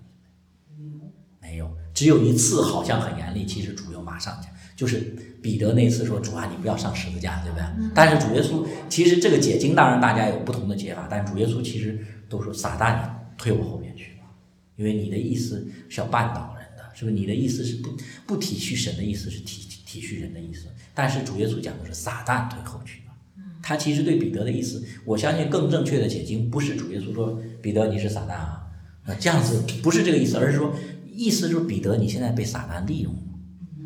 没有，只有一次好像很严厉，其实主又马上讲，就是。彼得那次说：“主啊，你不要上十字架，对不对？”但是主耶稣其实这个解经当然大家有不同的解法，但主耶稣其实都说：“撒旦，你退我后面去吧，因为你的意思是要绊倒人的，是不是？你的意思是不不体恤神的意思是体体恤人的意思。但是主耶稣讲的是撒旦退后去。他其实对彼得的意思，我相信更正确的解经不是主耶稣说彼得你是撒旦啊，那这样子不是这个意思，而是说意思就是彼得你现在被撒旦利用了。”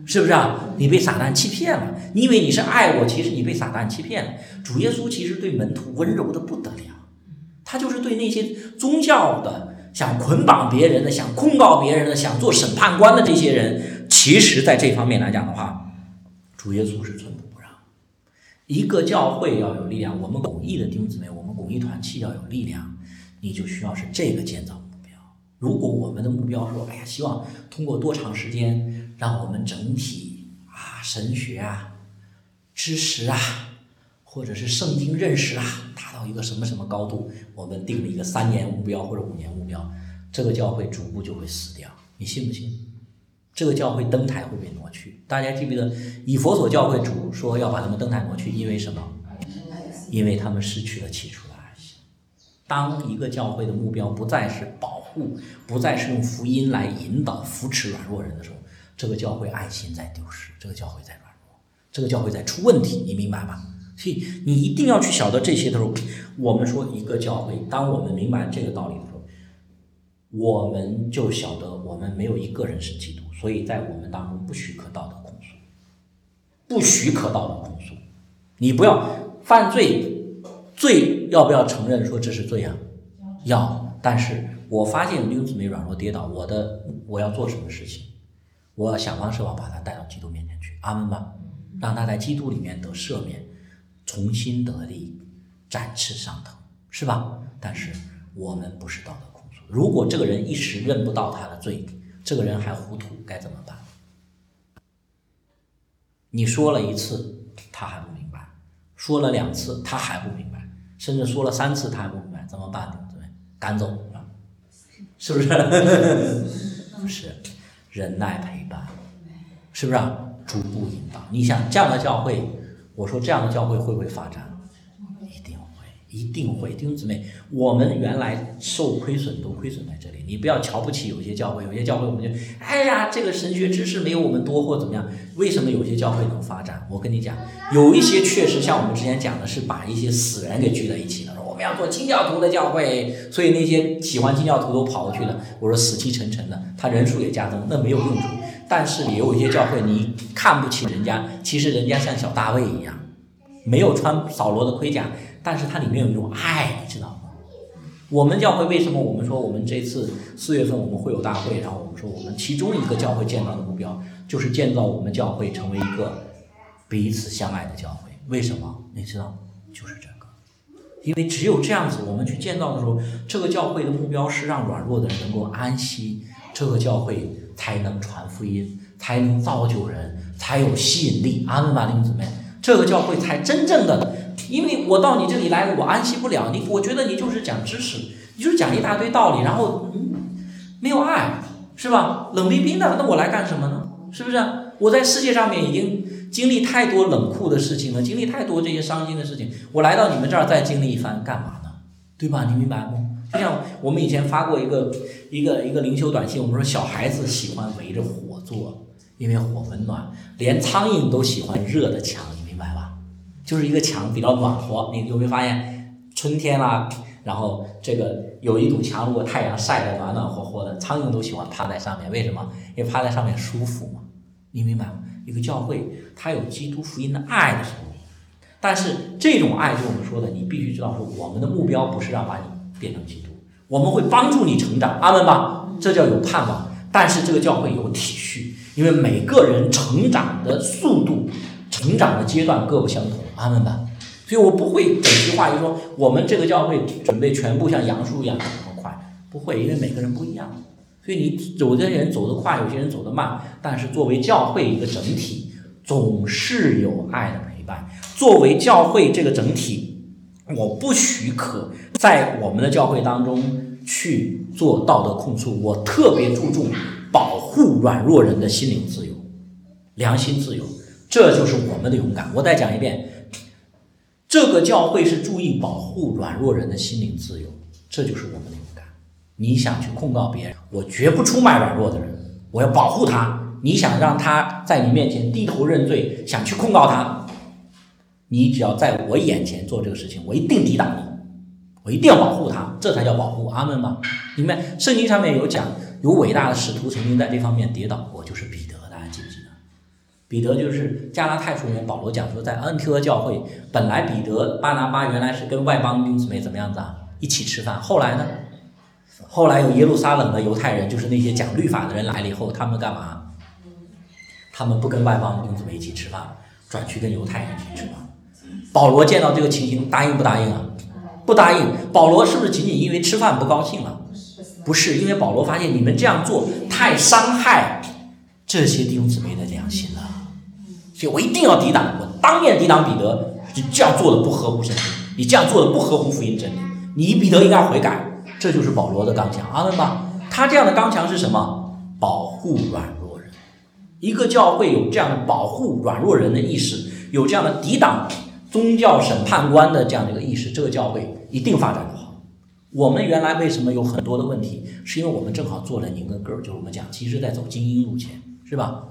是不是啊？你被撒旦欺骗了，你以为你是爱我，其实你被撒旦欺骗了。主耶稣其实对门徒温柔的不得了，他就是对那些宗教的、想捆绑别人的、想控告别人的、想做审判官的这些人，其实在这方面来讲的话，主耶稣是寸步不让。一个教会要有力量，我们巩义的弟兄姊妹，我们巩义团契要有力量，你就需要是这个建造目标。如果我们的目标说，哎呀，希望通过多长时间。让我们整体啊，神学啊，知识啊，或者是圣经认识啊，达到一个什么什么高度？我们定了一个三年目标或者五年目标，这个教会逐步就会死掉。你信不信？这个教会灯台会被挪去。大家记不记得以佛所教会主说要把他们灯台挪去？因为什么？因为他们失去了起初的爱心。当一个教会的目标不再是保护，不再是用福音来引导扶持软弱人的时候，这个教会爱心在丢失，这个教会在软弱，这个教会在出问题，你明白吗？所以你一定要去晓得这些的时候，我们说一个教会，当我们明白这个道理的时候，我们就晓得我们没有一个人是基督，所以在我们当中不许可道德控诉，不许可道德控诉，你不要犯罪，罪要不要承认说这是罪啊？要，但是我发现刘姊妹软弱跌倒，我的我要做什么事情？我要想方设法把他带到基督面前去，阿门吧，让他在基督里面得赦免，重新得力，展翅上腾，是吧？但是我们不是道德控诉。如果这个人一时认不到他的罪，这个人还糊涂，该怎么办？你说了一次，他还不明白；说了两次，他还不明白；甚至说了三次，他还不明白，怎么办？对不对？赶走，是不是？不是，忍耐陪伴，是不是？逐步引导。你想这样的教会，我说这样的教会会不会发展？一定会，弟兄姊妹，我们原来受亏损都亏损在这里。你不要瞧不起有些教会，有些教会我们就，哎呀，这个神学知识没有我们多或怎么样？为什么有些教会能发展？我跟你讲，有一些确实像我们之前讲的，是把一些死人给聚在一起了。我们要做清教徒的教会，所以那些喜欢清教徒都跑过去了。我说死气沉沉的，他人数也加增，那没有用处。但是也有一些教会，你看不起人家，其实人家像小大卫一样，没有穿扫罗的盔甲，但是它里面有一种爱，你知道吗？我们教会为什么我们说我们这次四月份我们会有大会，然后我们说我们其中一个教会建造的目标就是建造我们教会成为一个彼此相爱的教会。为什么？你知道吗？就是这个，因为只有这样子，我们去建造的时候，这个教会的目标是让软弱的人能够安息，这个教会才能传福音，才能造就人，才有吸引力。阿门吧，弟兄姊妹，这个教会才真正的，因为我到你这里来，我安息不了你，我觉得你就是讲知识，你就是讲一大堆道理，然后嗯，没有爱，是吧？冷冰冰的，那我来干什么呢？是不是？我在世界上面已经经历太多冷酷的事情了，经历太多这些伤心的事情，我来到你们这儿再经历一番干嘛呢？对吧？你明白吗？就像我们以前发过一个一个一个灵修短信，我们说小孩子喜欢围着火坐，因为火温暖，连苍蝇都喜欢热的墙，就是一个墙比较暖和，你有没有发现？春天啦，然后这个有一堵墙，如果太阳晒得暖暖和和的，苍蝇都喜欢趴在上面，为什么？因为趴在上面舒服嘛。你明白吗？一个教会，它有基督福音的爱的时候，但是这种爱，就我们说的，你必须知道，说我们的目标不是让把你变成基督，我们会帮助你成长，阿门吧？这叫有盼望。但是这个教会有体恤，因为每个人成长的速度、成长的阶段各不相同，阿门吧？所以我不会整句话就说我们这个教会准备全部像杨树一样那么快，不会，因为每个人不一样。所以你有的人走得快，有些人走得慢，但是作为教会一个整体，总是有爱的陪伴。作为教会这个整体，我不许可在我们的教会当中去做道德控诉。我特别注重保护软弱人的心灵自由、良心自由，这就是我们的勇敢。我再讲一遍，这个教会是注意保护软弱人的心灵自由，这就是我们的勇敢。你想去控告别人，我绝不出卖软弱的人，我要保护他。你想让他在你面前低头认罪，想去控告他，你只要在我眼前做这个事情，我一定抵挡你，我一定要保护他，这才叫保护。阿门吧？明白？圣经上面有讲，有伟大的使徒曾经在这方面跌倒过，就是彼，彼得就是加拉太书里面保罗讲说，在恩提阿教会，本来彼得、巴拿巴原来是跟外邦弟兄姊妹怎么样子啊，一起吃饭，后来呢？后来有耶路撒冷的犹太人，就是那些讲律法的人来了以后，他们干嘛？他们不跟外邦弟兄姊妹一起吃饭，转去跟犹太人一起吃饭。保罗见到这个情形，答应不答应啊？不答应。保罗是不是仅仅因为吃饭不高兴了？不是，因为保罗发现你们这样做太伤害这些弟兄姊妹的良心了，所以我一定要抵挡，我当面抵挡彼得，你这样做的不合乎圣经，你这样做的不合乎福音真理，你彼得应该悔改。这就是保罗的刚强，阿门吧。他这样的刚强是什么？保护软弱人。一个教会有这样保护软弱人的意识，有这样的抵挡宗教审判官的这样的一个意识，这个教会一定发展的好。我们原来为什么有很多的问题？是因为我们正好做了拧个根儿，就是我们讲，其实在走精英路线，是吧？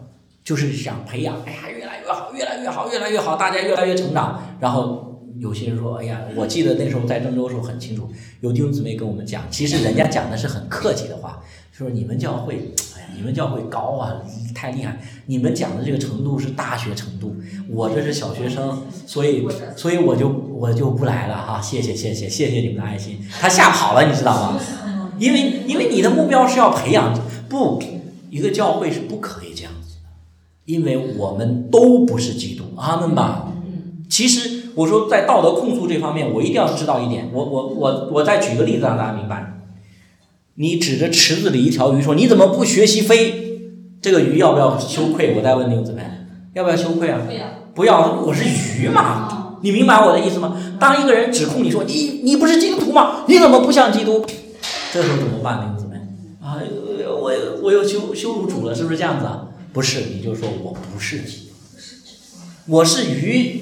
就是想培养，哎呀，越来越好，越来越好，越来越好，大家越来越成长，然后。有些人说：“哎呀，我记得那时候在郑州的时候很清楚，有弟兄姊妹跟我们讲，其实人家讲的是很客气的话，说你们教会，哎呀，你们教会高啊，太厉害，你们讲的这个程度是大学程度，我这是小学生，所以，所以我就我就不来了哈，谢谢谢谢谢谢你们的爱心，他吓跑了，你知道吗？因为因为你的目标是要培养，不，一个教会是不可以这样，因为我们都不是基督，阿门吧。其实。”我说，在道德控诉这方面，我一定要知道一点。我我我我再举个例子让大家明白。你指着池子里一条鱼说：“你怎么不学习飞？”这个鱼要不要羞愧？我再问你，怎么样？要不要羞愧啊？不要。我是鱼嘛。你明白我的意思吗？当一个人指控你说：“你你不是基督徒吗？你怎么不像基督？”这时候怎么办，弟兄姊妹？我又羞羞辱主了，是不是这样子啊？不是，你就说我不是鸡，我是鱼。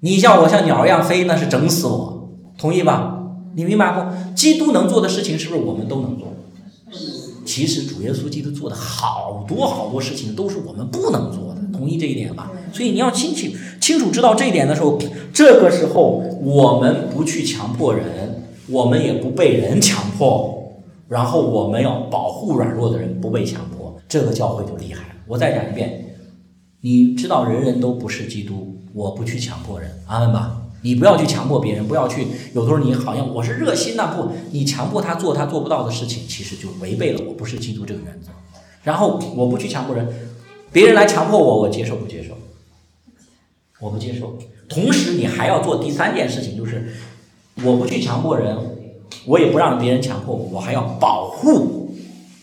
你像我像鸟一样飞，那是整死我，同意吧？你明白不？基督能做的事情，是不是我们都能做？其实主耶稣基督做的好多好多事情，都是我们不能做的，同意这一点吧？所以你要清楚清楚知道这一点的时候，这个时候我们不去强迫人，我们也不被人强迫，然后我们要保护软弱的人不被强迫，这个教会就厉害了。我再讲一遍，你知道人人都不是基督，我不去强迫人，阿门吧。你不要去强迫别人，不要去。有时候你好像我是热心呐，不，你强迫他做他做不到的事情，其实就违背了我不是基督这个原则。然后我不去强迫人，别人来强迫我，我接受不接受？我不接受。同时你还要做第三件事情，就是我不去强迫人，我也不让别人强迫我，我还要保护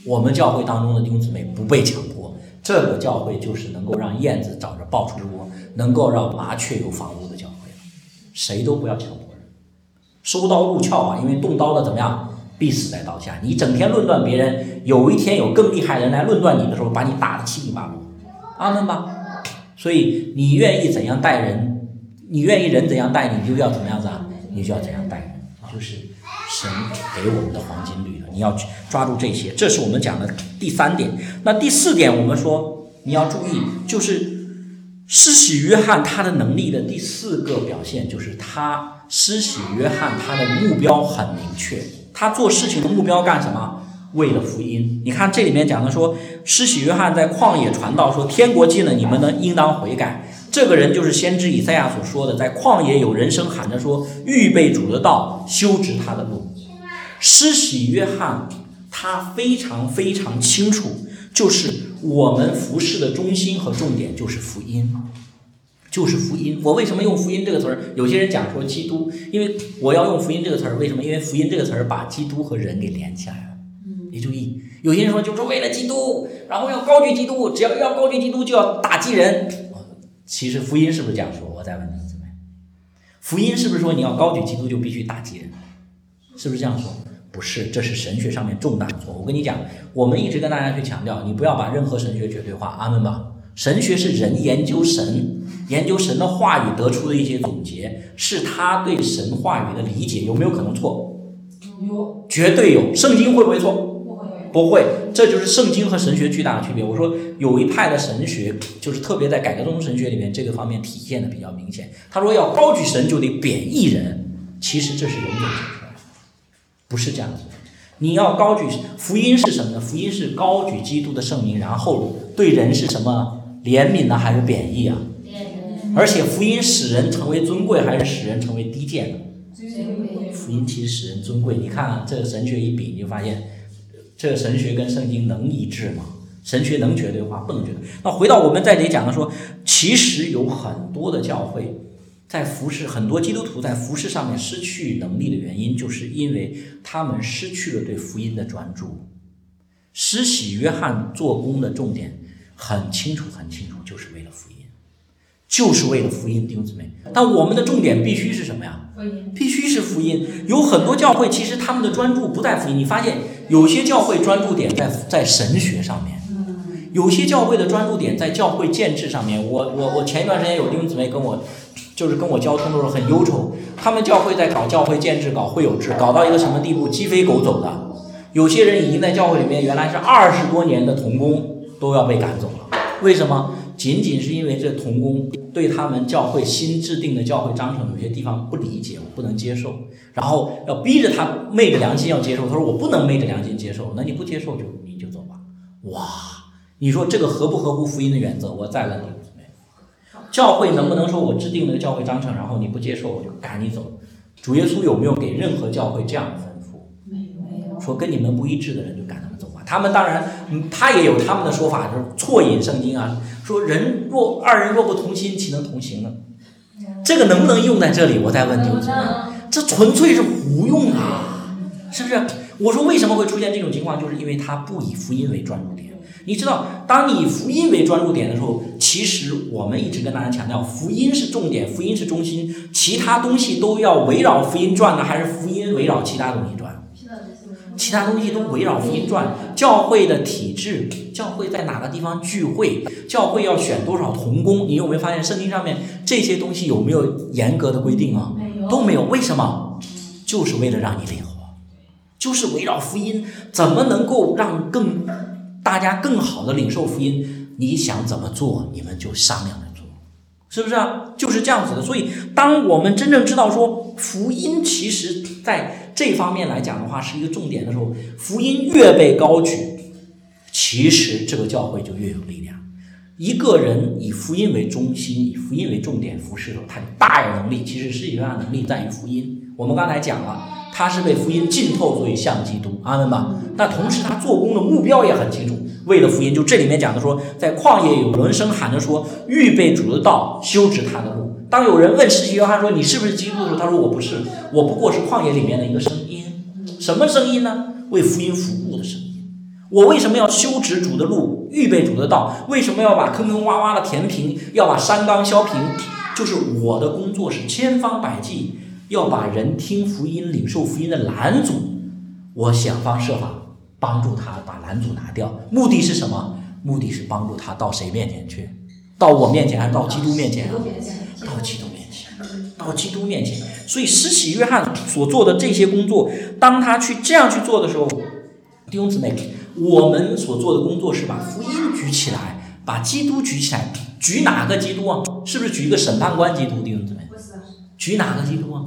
我们教会当中的弟兄姊妹不被强迫。这个教会就是能够让燕子找着抱出窝，能够让麻雀有房屋的教会。谁都不要强迫人，收刀入鞘啊！因为动刀的怎么样，必死在刀下。你整天论断别人，有一天有更厉害的人来论断你的时候，把你打得七零八落。阿门吧。所以你愿意怎样待人，你愿意人怎样待你你，就要怎么样子啊？你就要怎样待人，就是神给我们的黄金律了。你要抓住这些，这是我们讲的第三点。那第四点，我们说你要注意，就是。施洗约翰他的能力的第四个表现就是他施洗约翰他的目标很明确，他做事情的目标干什么？为了福音。你看这里面讲的说，施洗约翰在旷野传道说，天国近了，你们呢应当悔改。这个人就是先知以赛亚所说的，在旷野有人声喊着说，预备主的道，修直他的路。施洗约翰他非常非常清楚。就是我们服饰的中心和重点就是福音，就是福音。我为什么用福音这个词儿？有些人讲说基督，因为我要用福音这个词儿，为什么？因为福音这个词儿把基督和人给连起来了。你注意，有些人说就是为了基督，然后要高举基督，只要要高举基督就要打击人。其实福音是不是这样说？我再问你怎么样？福音是不是说你要高举基督就必须打击人？是不是这样说？不是，这是神学上面重大的错误。我跟你讲，我们一直跟大家去强调，你不要把任何神学绝对化。阿门吧。神学是人研究神、研究神的话语得出的一些总结，是他对神话语的理解，有没有可能错？有，绝对有。圣经会不会错？不会。不会。这就是圣经和神学巨大的区别。我说有一派的神学，就是特别在改革宗神学里面这个方面体现的比较明显。他说要高举神就得贬义人，其实这是人为。不是这样子，你要高举福音是什么呢？福音是高举基督的圣名，然后对人是什么怜悯呢，还是贬义啊？而且福音使人成为尊贵，还是使人成为低贱呢？福音其实使人尊贵。你看啊这个神学一比，你就发现这个神学跟圣经能一致吗？神学能绝对化？不能绝对。那回到我们在这里讲的说，其实有很多的教会。在服饰，很多基督徒在服饰上面失去能力的原因，就是因为他们失去了对福音的专注。施洗约翰做工的重点很清楚，很清楚，就是为了福音，就是为了福音，弟兄姊妹。但我们的重点必须是什么呀？必须是福音。有很多教会其实他们的专注不在福音，你发现有些教会专注点在在神学上面，有些教会的专注点在教会建制上面。我我我前一段时间有弟兄姊妹跟我。就是跟我交通的时候很忧愁，他们教会在搞教会建制、搞会有制，搞到一个什么地步，鸡飞狗走的。有些人已经在教会里面，原来是二十多年的童工都要被赶走了。为什么？仅仅是因为这童工对他们教会新制定的教会章程有些地方不理解，我不能接受，然后要逼着他昧着良心要接受。他说我不能昧着良心接受，那你不接受就你就走吧。哇，你说这个合不合乎福音的原则？我再问你。教会能不能说我制定了个教会章程，然后你不接受我就赶你走？主耶稣有没有给任何教会这样的吩咐？没有。说跟你们不一致的人就赶他们走吧。他们当然，他也有他们的说法，就是错引圣经啊，说人若二人若不同心，岂能同行呢？这个能不能用在这里？我再问你，这纯粹是胡用啊，是不是？我说为什么会出现这种情况，就是因为他不以福音为专注点。你知道，当你以福音为专注点的时候，其实我们一直跟大家强调，福音是重点，福音是中心，其他东西都要围绕福音转呢，还是福音围绕其他东西转？其他东西都围绕福音转。教会的体制，教会在哪个地方聚会，教会要选多少童工，你有没有发现圣经上面这些东西有没有严格的规定啊？都没有。为什么？就是为了让你灵活，就是围绕福音，怎么能够让更大家更好的领受福音？你想怎么做，你们就商量着做，是不是啊？就是这样子的。所以，当我们真正知道说福音其实在这方面来讲的话是一个重点的时候，福音越被高举，其实这个教会就越有力量。一个人以福音为中心，以福音为重点服侍的时候，他大有能力。其实实际上能力在于福音。我们刚才讲了，他是被福音浸透，所以像基督，阿门吧。那同时他做工的目标也很清楚。为了福音，就这里面讲的说，在旷野有人声喊着说，预备主的道，修直他的路。当有人问施洗约翰说，你是不是基督的时候，他说我不是，我不过是旷野里面的一个声音。什么声音呢？为福音服务的声音。我为什么要修直主的路，预备主的道？为什么要把坑坑洼洼的填平，要把山冈削平？就是我的工作是千方百计要把人听福音、领受福音的拦阻，我想方设法。帮助他把拦阻拿掉，目的是什么？目的是帮助他到谁面前去？到我面前还是到基督面前啊？到基督面前，到基督面前。所以施洗约翰所做的这些工作，当他去这样去做的时候，弟兄姊妹，我们所做的工作是把福音举起来，把基督举起来。举哪个基督啊？是不是举一个审判官基督？弟兄姊妹，举哪个基督啊？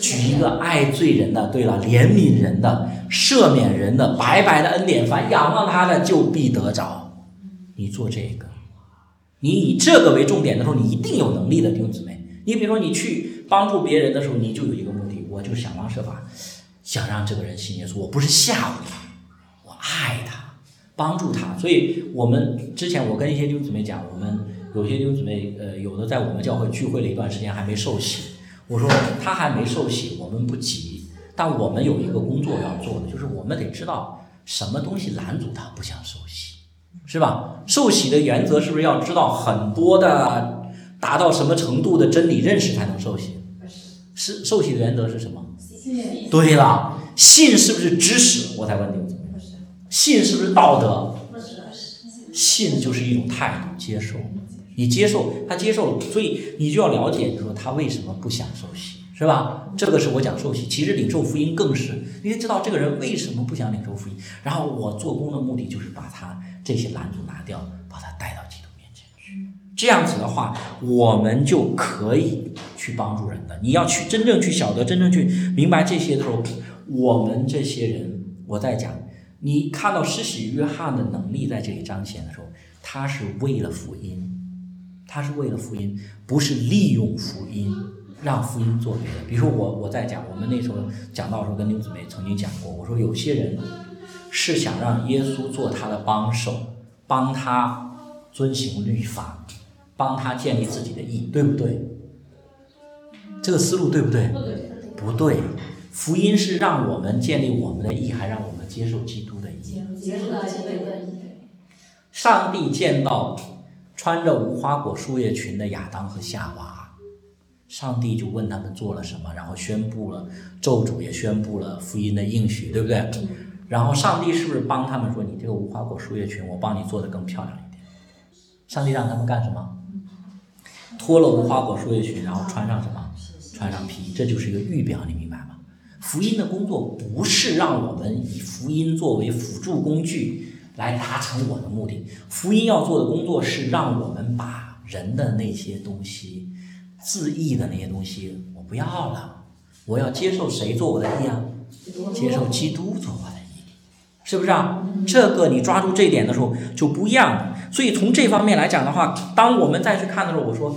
举一个爱罪人的，对了，怜悯人的。赦免人的白白的恩典，凡仰望他的就必得着。你做这个，你以这个为重点的时候，你一定有能力的弟兄姊妹。你比如说，你去帮助别人的时候，你就有一个目的，我就想方设法想让这个人信耶稣。我不是吓唬他，我爱他，帮助他。所以，我们之前我跟一些弟兄姊妹讲，我们有些弟兄姊妹，呃，有的在我们教会聚会了一段时间还没受洗。我说他还没受洗，我们不急。但我们有一个工作要做的，就是我们得知道什么东西拦阻他不想受洗，是吧？受洗的原则是不是要知道很多的，达到什么程度的真理认识才能受洗？是受洗的原则是什么？对了，信是不是知识？我才问你，信是不是道德？信就是一种态度，接受。你接受，他接受了，所以你就要了解，说他为什么不想受洗。是吧？这个是我讲受洗，其实领受福音更是，因为知道这个人为什么不想领受福音，然后我做工的目的就是把他这些拦阻拿掉，把他带到基督面前去。这样子的话，我们就可以去帮助人的。你要去真正去晓得，真正去明白这些的时候，我们这些人，我在讲，你看到施洗约翰的能力在这里彰显的时候，他是为了福音，他是为了福音，不是利用福音。让福音做别的，比如说我我在讲，我们那时候讲到时候跟刘姊妹曾经讲过，我说有些人是想让耶稣做他的帮手，帮他遵行律法，帮他建立自己的义，对不对？这个思路对不对？不对，不对。福音是让我们建立我们的义，还让我们接受基督的义。接受基督的义。上帝见到穿着无花果树叶裙的亚当和夏娃。上帝就问他们做了什么，然后宣布了咒诅，也宣布了福音的应许，对不对？然后上帝是不是帮他们说：“你这个无花果树叶裙，我帮你做的更漂亮一点？”上帝让他们干什么？脱了无花果树叶裙，然后穿上什么？穿上皮，这就是一个预表，你明白吗？福音的工作不是让我们以福音作为辅助工具来达成我的目的，福音要做的工作是让我们把人的那些东西。自义的那些东西我不要了，我要接受谁做我的义啊？接受基督做我的义，是不是啊？这个你抓住这一点的时候就不一样了。所以从这方面来讲的话，当我们再去看的时候，我说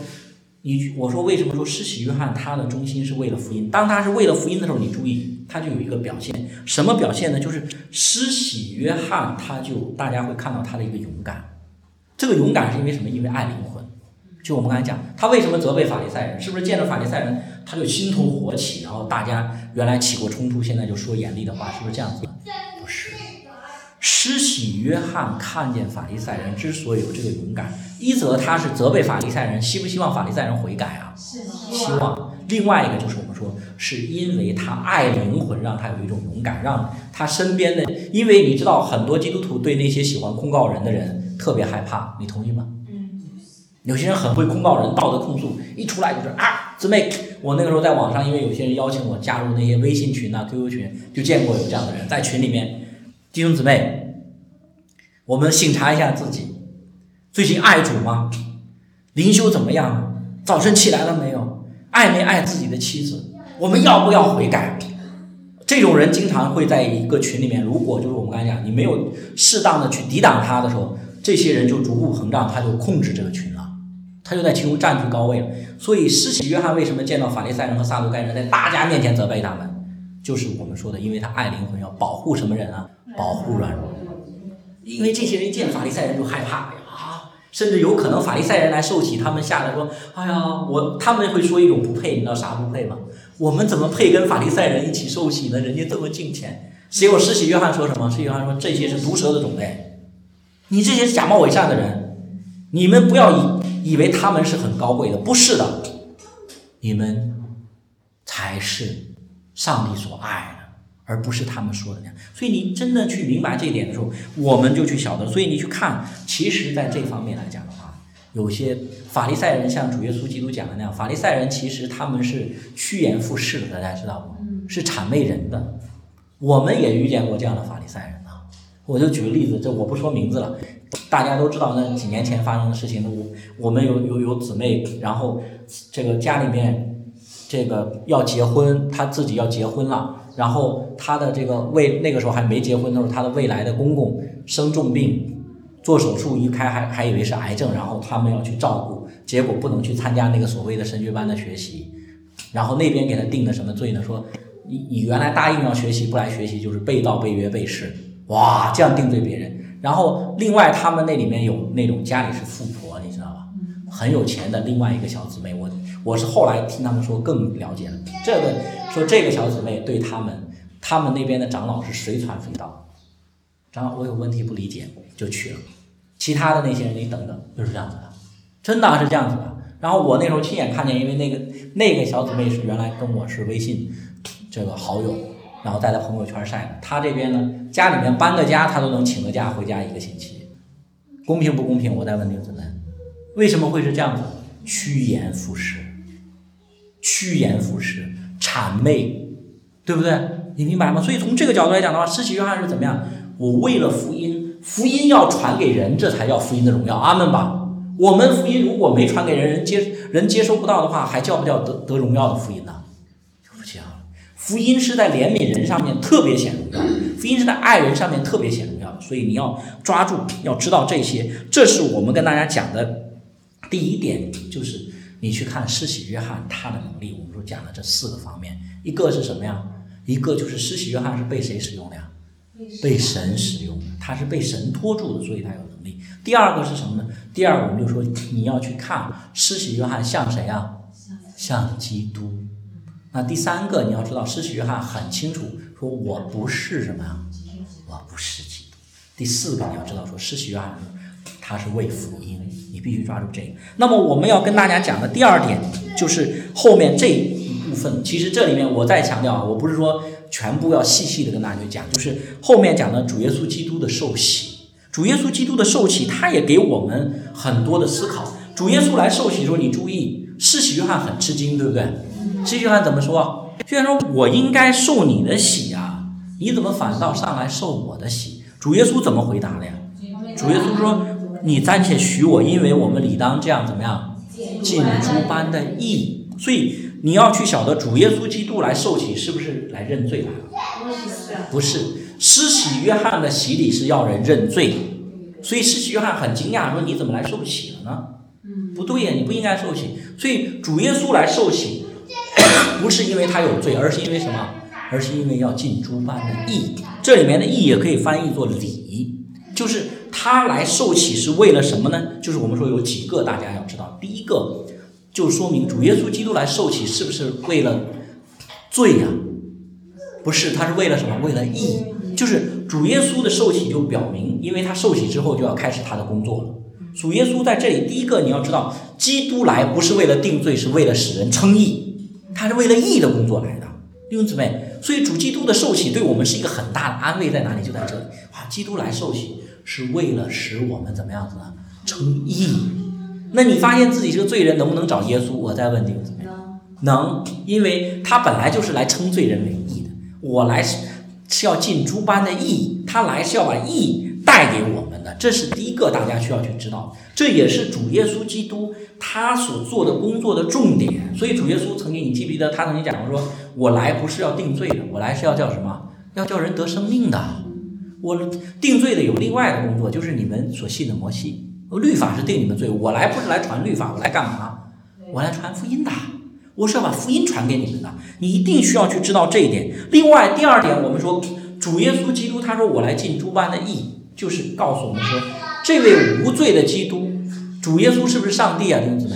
你我说为什么说施洗约翰他的中心是为了福音？当他是为了福音的时候，你注意他就有一个表现，什么表现呢？就是施洗约翰他就大家会看到他的一个勇敢，这个勇敢是因为什么？因为爱灵魂。就我们刚才讲，他为什么责备法利赛人？是不是见着法利赛人他就心头火起？然后大家原来起过冲突，现在就说严厉的话，是不是这样子？不是。施洗约翰看见法利赛人之所以有这个勇敢，一则他是责备法利赛人，希不希望法利赛人悔改啊？希望。另外一个就是。说，是因为他爱灵魂，让他有一种勇敢，让他身边的，因为你知道很多基督徒对那些喜欢控告人的人特别害怕，你同意吗？有些人很会控告人，道德控诉，一出来就是啊，姊妹，我那个时候在网上，因为有些人邀请我加入那些微信群啊、QQ 群，就见过有这样的人在群里面，弟兄姊妹，我们醒察一下自己，最近爱主吗？灵修怎么样？早晨起来了没有？爱没爱自己的妻子？我们要不要悔改？这种人经常会在一个群里面，如果就是我们刚才讲，你没有适当的去抵挡他的时候，这些人就逐步膨胀，他就控制这个群了。他就在其中占据高位了，所以施洗约翰为什么见到法利赛人和撒都该人，在大家面前责备他们，就是我们说的，因为他爱灵魂，要保护什么人啊？保护软弱。因为这些人一见法利赛人就害怕啊，甚至有可能法利赛人来受洗，他们下来说：“哎呀，我他们会说一种不配，你知道啥不配吗？我们怎么配跟法利赛人一起受洗呢？人家这么敬虔。”结果施洗约翰说什么？施洗约翰说：“这些是毒蛇的种类，你这些假冒伪善的人，你们不要以。”以为他们是很高贵的，不是的，你们才是上帝所爱的，而不是他们说的那样。所以你真的去明白这一点的时候，我们就去晓得。所以你去看，其实在这方面来讲，有些法利赛人像主耶稣基督讲的那样，法利赛人其实他们是趋炎附势的，大家知道吗？是谄媚人的。我们也遇见过这样的法利赛人啊。我就举个例子，这我不说名字了。大家都知道那几年前发生的事情，我我们有有有姊妹，然后这个家里面这个要结婚，她自己要结婚了，然后她的这个未那个时候还没结婚的时候，她的未来的公公生重病，做手术一开还还以为是癌症，然后他们要去照顾，结果不能去参加那个所谓的神学班的学习，然后那边给他定的什么罪呢？说你你原来答应要学习不来学习就是背道背约背誓，哇，这样定罪别人。然后，另外他们那里面有那种家里是富婆，你知道吧？很有钱的另外一个小姊妹，我我是后来听他们说更了解了。这个说这个小姊妹对他们，他们那边的长老是随传随到，长老我有问题不理解就去了，其他的那些人你等等就是这样子的，真的是这样子的。然后我那时候亲眼看见，因为那个那个小姊妹是原来跟我是微信这个好友。然后在她朋友圈晒，的。她这边呢，家里面搬个家，她都能请个假回家一个星期，公平不公平？我再问你们，为什么会是这样子？趋炎附势，趋炎附势，谄媚，对不对？你明白吗？所以从这个角度来讲的话，施洗约翰是怎么样？我为了福音，福音要传给人，这才叫福音的荣耀。阿门吧。我们福音如果没传给人，人接人接收不到的话，还叫不叫得得荣耀的福音呢？福音是在怜悯人上面特别显荣耀，福音是在爱人上面特别显荣耀，所以你要抓住，要知道这些，这是我们跟大家讲的第一点，就是你去看施洗约翰他的能力，我们说讲了这四个方面，一个是什么呀？一个就是施洗约翰是被谁使用的呀？被神使用的，他是被神托住的，所以他有能力。第二个是什么呢？第二，我们就说你要去看施洗约翰像谁啊？像基督。那第三个你要知道，施洗约翰很清楚说，我不是什么呀，我不是基督。第四个你要知道说，施洗约翰他是为福音，你必须抓住这个。那么我们要跟大家讲的第二点就是后面这一部分，其实这里面我再强调啊，我不是说全部要细细的跟大家去讲，就是后面讲的主耶稣基督的受洗，主耶稣基督的受洗，他也给我们很多的思考。主耶稣来受洗的时候，你注意，施洗约翰很吃惊，对不对？这句话怎么说？虽然说我应该受你的洗啊，你怎么反倒上来受我的洗？主耶稣怎么回答的呀？主耶稣说：“你暂且许我，因为我们理当这样怎么样？尽诸般的义。”所以你要去晓得，主耶稣基督来受洗是不是来认罪来了？不是，施洗约翰的洗礼是要人认罪。所以施洗约翰很惊讶，说：“你怎么来受洗了呢？”不对呀，你不应该受洗。所以主耶稣来受洗。不是因为他有罪，而是因为什么？而是因为要尽诸般的义。这里面的义也可以翻译作礼，就是他来受洗是为了什么呢？就是我们说有几个大家要知道。第一个就说明主耶稣基督来受洗是不是为了罪呀？不是，他是为了什么？为了义。就是主耶稣的受洗就表明，因为他受洗之后就要开始他的工作了。主耶稣在这里，第一个你要知道，基督来不是为了定罪，是为了使人称义。他是为了义的工作来的，弟兄姊妹。所以主基督的受洗对我们是一个很大的安慰，在哪里？就在这里。啊，基督来受洗是为了使我们怎么样子呢？称义。那你发现自己是个罪人，能不能找耶稣？我再问弟兄姊妹，能，因为他本来就是来称罪人为义的。我来是是要尽诸般的义，他来是要把义带给我们的。这是第一个大家需要去知道，这也是主耶稣基督他所做的工作的重点。所以主耶稣曾经，你记不记得他曾经讲过说：“我来不是要定罪的，我来是要叫什么？要叫人得生命的。我定罪的有另外的工作，就是你们所信的摩西。”律法是定你们罪，我来不是来传律法，我来干嘛？我来传福音的，我是要把福音传给你们的。你一定需要去知道这一点。另外，第二点，我们说主耶稣基督，他说我来尽诸般的义，就是告诉我们说，这位无罪的基督，主耶稣是不是上帝啊，弟兄姊妹？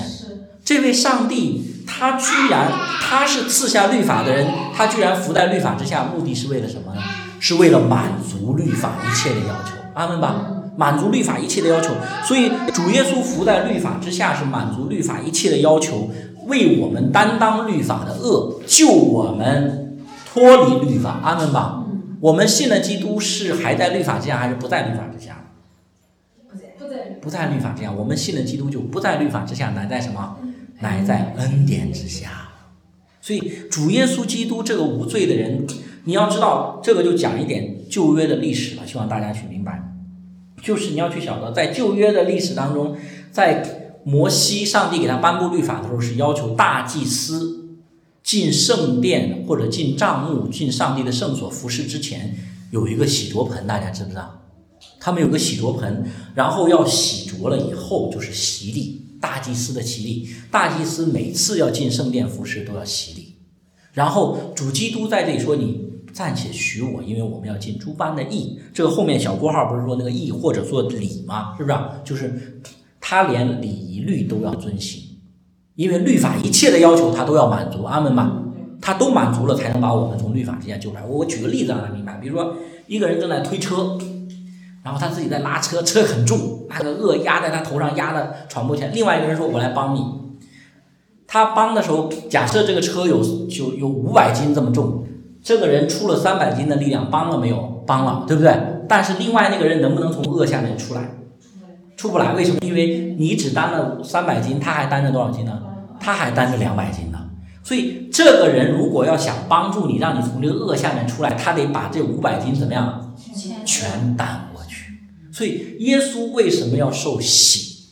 这位上帝，他居然他是赐下律法的人，他居然伏在律法之下，目的是为了什么呢？是为了满足律法一切的要求。阿门吧。满足律法一切的要求，所以主耶稣伏在律法之下，是满足律法一切的要求，为我们担当律法的恶，救我们脱离律法。阿门吧。我们信的基督是还在律法之下，还是不在律法之下？不在，不在。不在律法之下，我们信的基督就不在律法之下，乃在什么？乃在恩典之下。所以主耶稣基督这个无罪的人，你要知道，这个就讲一点旧约的历史了，希望大家去明白。就是你要去晓得，在旧约的历史当中，在摩西上帝给他颁布律法的时候，是要求大祭司进圣殿或者进帐幕、进上帝的圣所服侍之前，有一个洗濯盆，大家知不知道？他们有个洗濯盆，然后要洗濯了以后就是洗礼，大祭司的洗礼。大祭司每次要进圣殿服侍都要洗礼，然后主基督在这里说你。暂且许我，因为我们要尽诸般的义。这个后面小括号不是说那个义或者说礼吗？是不是？就是他连礼仪律都要遵行，因为律法一切的要求他都要满足。阿门吗？他都满足了，才能把我们从律法之下救出来。我举个例子让他明白，比如说一个人正在推车，然后他自己在拉车，车很重，那个恶压在他头上压的喘不过气。另外一个人说：“我来帮你。”他帮的时候，假设这个车有就有五百斤这么重。这个人出了三百斤的力量，帮了没有？帮了，对不对？但是另外那个人能不能从恶下面出来？出不来，为什么？因为你只担了三百斤，他还担着多少斤呢？他还担着两百斤呢。所以这个人如果要想帮助你，让你从这个恶下面出来，他得把这五百斤怎么样？全担过去。所以耶稣为什么要受洗？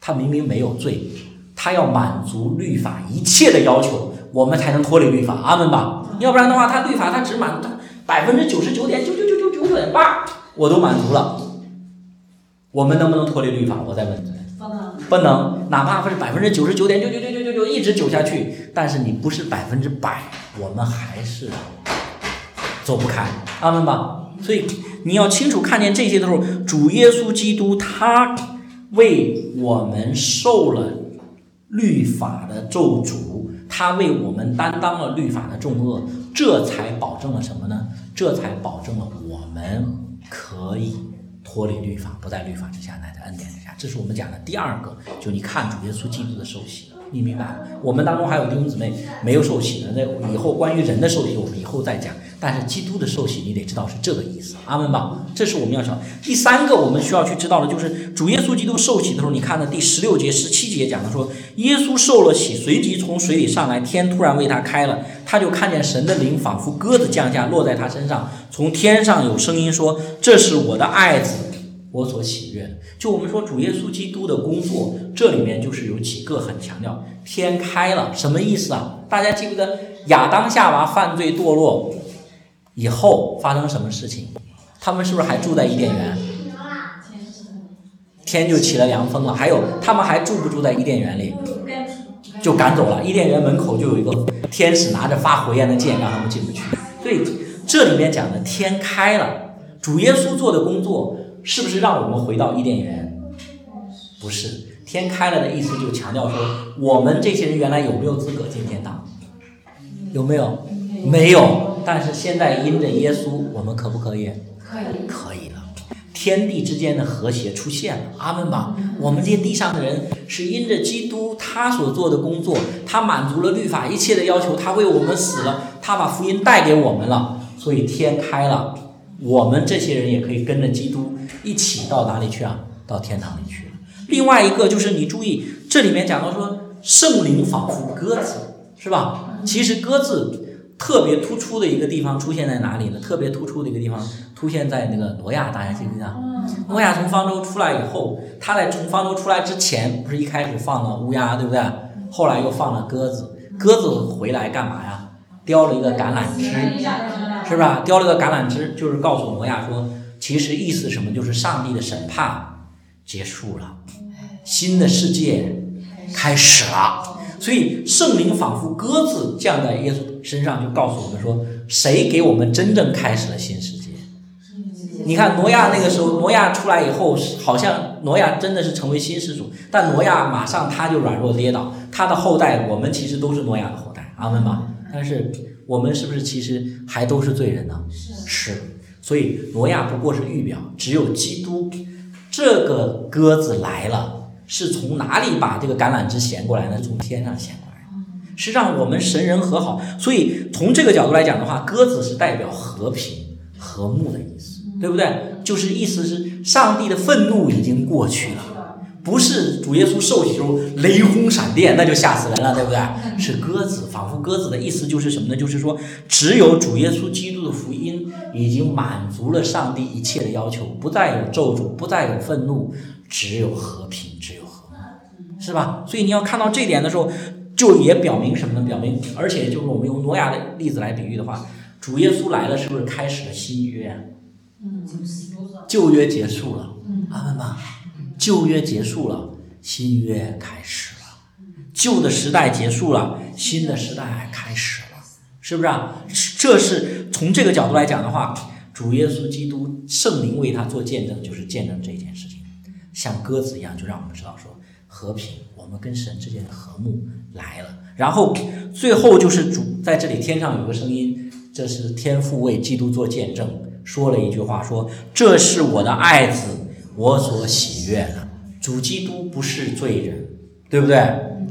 他明明没有罪，他要满足律法一切的要求，我们才能脱离律法。阿门吧。要不然的话，他律法他只满百分之九十九点九九九九九点八，我都满足了。我们能不能脱离律法？我再问你。不能。不能，哪怕不是百分之九十九点九九九九九九一直九下去，但是你不是百分之百，我们还是走不开。阿门吧。所以你要清楚看见这些的时候，主耶稣基督他为我们受了律法的咒诅。他为我们担当了律法的重恶，这才保证了什么呢？这才保证了我们可以脱离律法，不在律法之下，乃在恩典之下。这是我们讲的第二个，就你看主耶稣基督的受洗。你明白？我们当中还有弟兄姊妹没有受洗的，那以后关于人的受洗，我们以后再讲。但是基督的受洗，你得知道是这个意思。阿门吧。这是我们要讲第三个，我们需要去知道的，就是主耶稣基督受洗的时候，你看的第十六节、十七节讲的说，耶稣受了洗，随即从水里上来，天突然为他开了，他就看见神的灵仿佛鸽子降下，落在他身上，从天上有声音说：“这是我的爱子。”我所喜悦，就我们说主耶稣基督的工作，这里面就是有几个很强调，天开了，什么意思啊？大家记不得亚当夏娃犯罪堕落以后发生什么事情？他们是不是还住在伊甸园？天就起了凉风了。还有，他们还住不住在伊甸园里？就赶走了。伊甸园门口就有一个天使拿着发火焰的剑，让他们进不去。所以这里面讲的天开了，主耶稣做的工作。是不是让我们回到伊甸园？不是，天开了的意思就强调说，我们这些人原来有没有资格进天堂？有没有？没有。但是现在因着耶稣，我们可不可以？可以。可以了。天地之间的和谐出现了。阿门吧。我们这些地上的人是因着基督他所做的工作，他满足了律法一切的要求，他为我们死了，他把福音带给我们了，所以天开了，我们这些人也可以跟着基督一起到哪里去啊？到天堂里去了。另外一个就是你注意，这里面讲到说圣灵仿佛鸽子，是吧？其实鸽子。特别突出的一个地方出现在哪里呢？特别突出的一个地方出现在那个挪亚，大家记不记得？挪亚从方舟出来以后，他在从方舟出来之前，不是一开始放了乌鸦，对不对？后来又放了鸽子，鸽子回来干嘛呀？叼了一个橄榄枝，是吧？叼了个橄榄枝，就是告诉挪亚说，其实意思什么？就是上帝的审判结束了，新的世界开始了。所以圣灵仿佛鸽子降在耶稣身上，就告诉我们说：谁给我们真正开始了新世界？你看挪亚那个时候，挪亚出来以后，好像挪亚真的是成为新世主，但挪亚马上他就软弱跌倒，他的后代我们其实都是挪亚的后代，阿门吧？但是我们是不是其实还都是罪人呢？是。所以挪亚不过是预表，只有基督这个鸽子来了。是从哪里把这个橄榄枝衔过来呢？从天上衔过来，是让我们神人和好。所以从这个角度来讲的话，鸽子是代表和平、和睦的意思，对不对？就是意思是上帝的愤怒已经过去了，不是主耶稣受洗时候雷轰闪电，那就吓死人了，对不对？是鸽子，仿佛鸽子的意思就是什么呢？就是说，只有主耶稣基督的福音已经满足了上帝一切的要求，不再有咒诅，不再有愤怒，只有和平。是吧？所以你要看到这点的时候，就也表明什么呢？表明，而且就是我们用挪亚的例子来比喻的话，主耶稣来了，是不是开始了新约？嗯，旧约结束了，阿门吧。旧约结束了，新约开始了。旧的时代结束了，新的时代开始了，是不是啊？这是从这个角度来讲的话，主耶稣基督圣灵为他做见证，就是见证这件事情，像鸽子一样，就让我们知道说。和平，我们跟神之间的和睦来了。然后最后就是主在这里，天上有个声音，这是天父为基督做见证，说了一句话，说这是我的爱子，我所喜悦的。主基督不是罪人，对不对？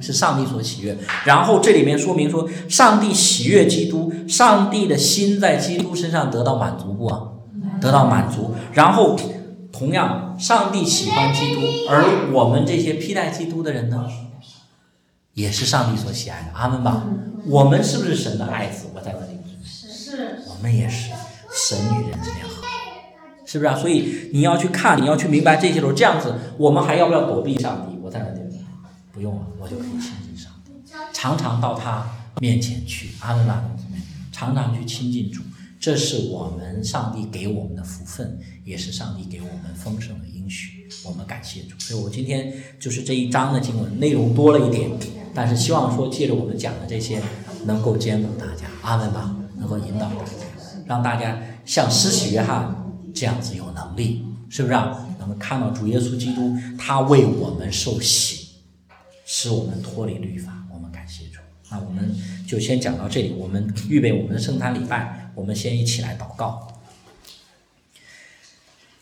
是上帝所喜悦。然后这里面说明说，上帝喜悦基督，上帝的心在基督身上得到满足不？得到满足。然后。同样，上帝喜欢基督，而我们这些披戴基督的人呢，也是上帝所喜爱的。阿门吧！我们是不是神的爱子？我在这里。是。我们也是神与人之间好，是不是啊？所以你要去看，你要去明白这些时候，这样子，我们还要不要躲避上帝？我在这里，不用了，我就可以亲近上帝，常常到他面前去。阿门吧！常常去亲近主。这是我们上帝给我们的福分，也是上帝给我们丰盛的应许。我们感谢主。所以我今天就是这一章的经文内容多了一点，但是希望说借着我们讲的这些，能够兼顾大家。阿门吧，能够引导大家，让大家像施洗约翰这样子有能力，是不是啊？能够看到主耶稣基督他为我们受洗，使我们脱离律法。我们感谢主。那我们就先讲到这里。我们预备我们的圣餐礼拜。我们先一起来祷告。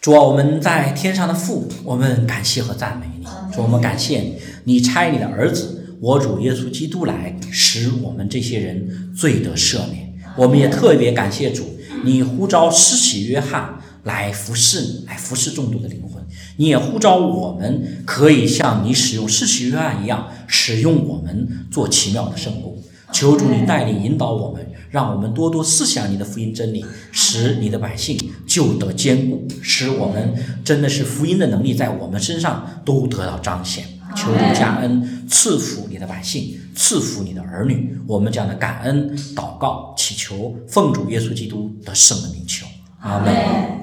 主啊，我们在天上的父，我们感谢和赞美你。主，我们感谢你，你差你的儿子，我主耶稣基督来，使我们这些人罪得赦免。我们也特别感谢主，你呼召施洗约翰来服侍你，来服侍众多的灵魂。你也呼召我们，可以像你使用施洗约翰一样，使用我们做奇妙的圣工。求主你带领引导我们。让我们多多思想你的福音真理，使你的百姓就得坚固，使我们真的是福音的能力在我们身上都得到彰显。求主加恩赐福你的百姓，赐福你的儿女。我们讲的感恩祷告，祈求奉主耶稣基督的圣名求，阿门。